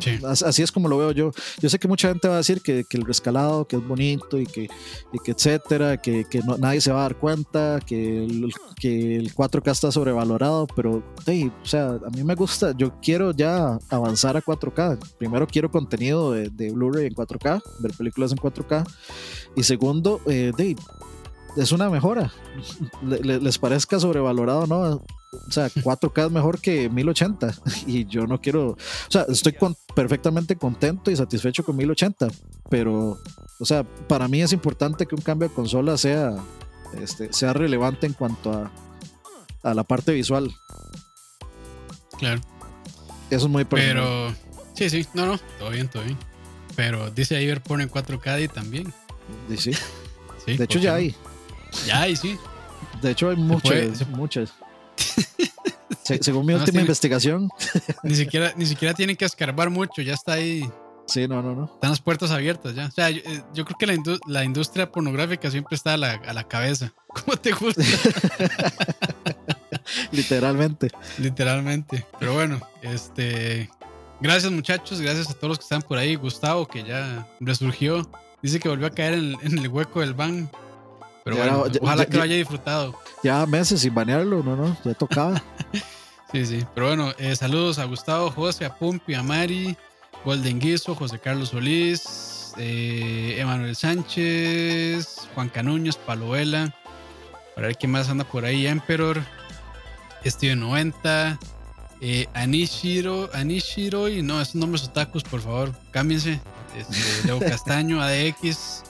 Eh, así es como lo veo yo. Yo sé que mucha gente va a decir que, que el rescalado, que es bonito y que, y que etcétera, que, que no, nadie se va a dar cuenta, que el, que el 4K está sobrevalorado, pero hey, o sea, a mí me gusta, yo quiero ya avanzar a 4K. Primero quiero contenido de, de Blu-ray en 4K, ver películas en 4K. Y segundo, eh, es una mejora. les parezca sobrevalorado, ¿no? O sea, 4K es mejor que 1080 y yo no quiero, o sea, estoy perfectamente contento y satisfecho con 1080, pero, o sea, para mí es importante que un cambio de consola sea, este, sea relevante en cuanto a, a la parte visual. Claro. Eso es muy. Pero, sí, sí, no, no, todo bien, todo bien. Pero dice ahí pone 4K y también. Sí, sí. de hecho, ya hay. Ya hay, sí. De hecho, hay muchas, muchas según mi última investigación. Ni siquiera, ni siquiera tienen que escarbar mucho, ya está ahí. Sí, no, no, no. Están las puertas abiertas ya. O sea, yo, eh, creo que la, industria pornográfica siempre está a la, cabeza. ¿Cómo te gusta? Literalmente. Literalmente. Pero bueno, este. Gracias, muchachos. Gracias a todos los que están por ahí. Gustavo, que ya resurgió. Dice que volvió a caer en, el hueco del van. Pero bueno, ojalá que lo haya disfrutado. Ya meses sin banearlo, no, no, ya tocaba. sí, sí. Pero bueno, eh, saludos a Gustavo, José, a Pumpi, a Mari, Golden Guiso, José Carlos Solís, eh, Emanuel Sánchez, Juan Canuños, Palovela. Para ver quién más anda por ahí, Emperor, Steven 90, eh, Anishiro, Anishiro, y no, esos nombres otakus, por favor, cámbiense. Este, Leo Castaño, ADX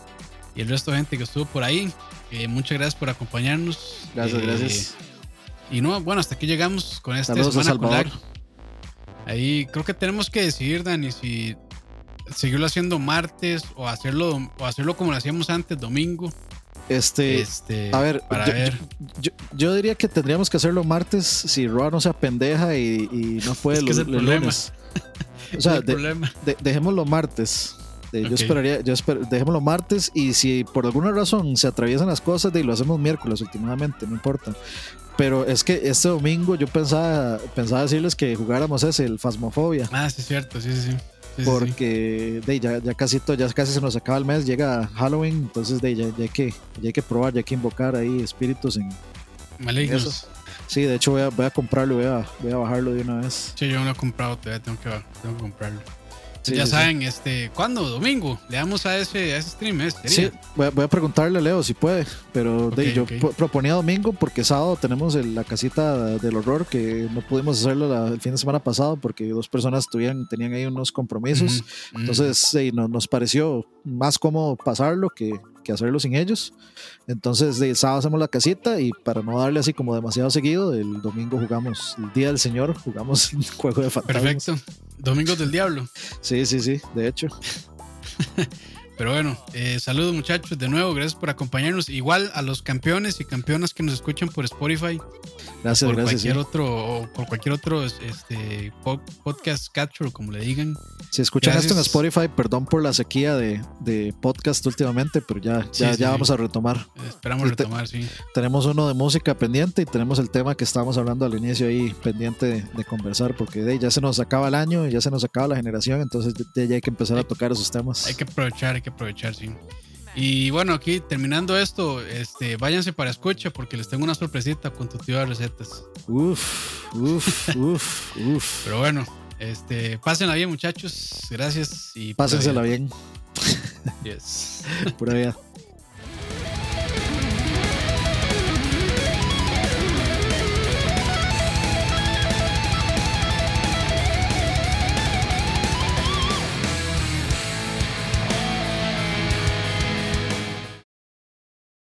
y el resto de gente que estuvo por ahí. Eh, muchas gracias por acompañarnos. Gracias, eh, gracias. Y no, bueno, hasta aquí llegamos con esta semana Ahí creo que tenemos que decidir, Dani, si seguirlo haciendo martes o hacerlo, o hacerlo como lo hacíamos antes, domingo. Este, este a ver, yo, diría que tendríamos que hacerlo martes si Roa no sea pendeja y, no puede es el lunes. O sea, dejémoslo martes. Este, yo esperaría, yo dejémoslo martes y si por alguna razón se atraviesan las cosas, de lo hacemos miércoles últimamente, no importa. Pero es que este domingo yo pensaba, pensaba decirles que jugáramos ese, el Fasmofobia. Ah, sí, es cierto, sí, sí, sí. porque De, ya, ya, casi ya casi se nos acaba el mes, llega Halloween, entonces de, ya, ya, hay que, ya hay que probar, ya hay que invocar ahí espíritus en malignos. Sí, de hecho voy a, voy a comprarlo, voy a, voy a bajarlo de una vez. Sí, yo no lo he comprado todavía, tengo que, tengo que comprarlo ya saben, este, ¿cuándo? Domingo. Le damos a ese, a ese stream. Este sí, voy a, preguntarle a Leo si puede, pero yo proponía domingo porque sábado tenemos la casita del horror que no pudimos hacerlo el fin de semana pasado porque dos personas tuvieron, tenían ahí unos compromisos. Entonces nos pareció más cómodo pasarlo que, que hacerlo sin ellos. Entonces, de sábado hacemos la casita y para no darle así como demasiado seguido, el domingo jugamos el Día del Señor, jugamos el juego de fantasmas. Perfecto. Domingos del Diablo. Sí, sí, sí, de hecho. Pero bueno, eh, saludos muchachos de nuevo, gracias por acompañarnos. Igual a los campeones y campeonas que nos escuchan por Spotify. Gracias, por gracias. Cualquier otro, por cualquier otro este, podcast capture, como le digan. Si escuchan esto en Spotify, perdón por la sequía de, de podcast últimamente, pero ya, ya, ya vamos a retomar. Esperamos retomar, sí. Tenemos uno de música pendiente y tenemos el tema que estábamos hablando al inicio ahí pendiente de, conversar, porque de, ya se nos acaba el año, ya se nos acaba la generación, entonces ya, hay que empezar a tocar esos temas. Hay que aprovechar, hay que aprovechar, sí. Y bueno, aquí terminando esto, este, váyanse para escucha porque les tengo una sorpresita con tu tío de recetas. Uf, uf, uf, uf. Pero bueno, este, pásenla bien, muchachos. Gracias y pásensela bien. Yes. Pura vida.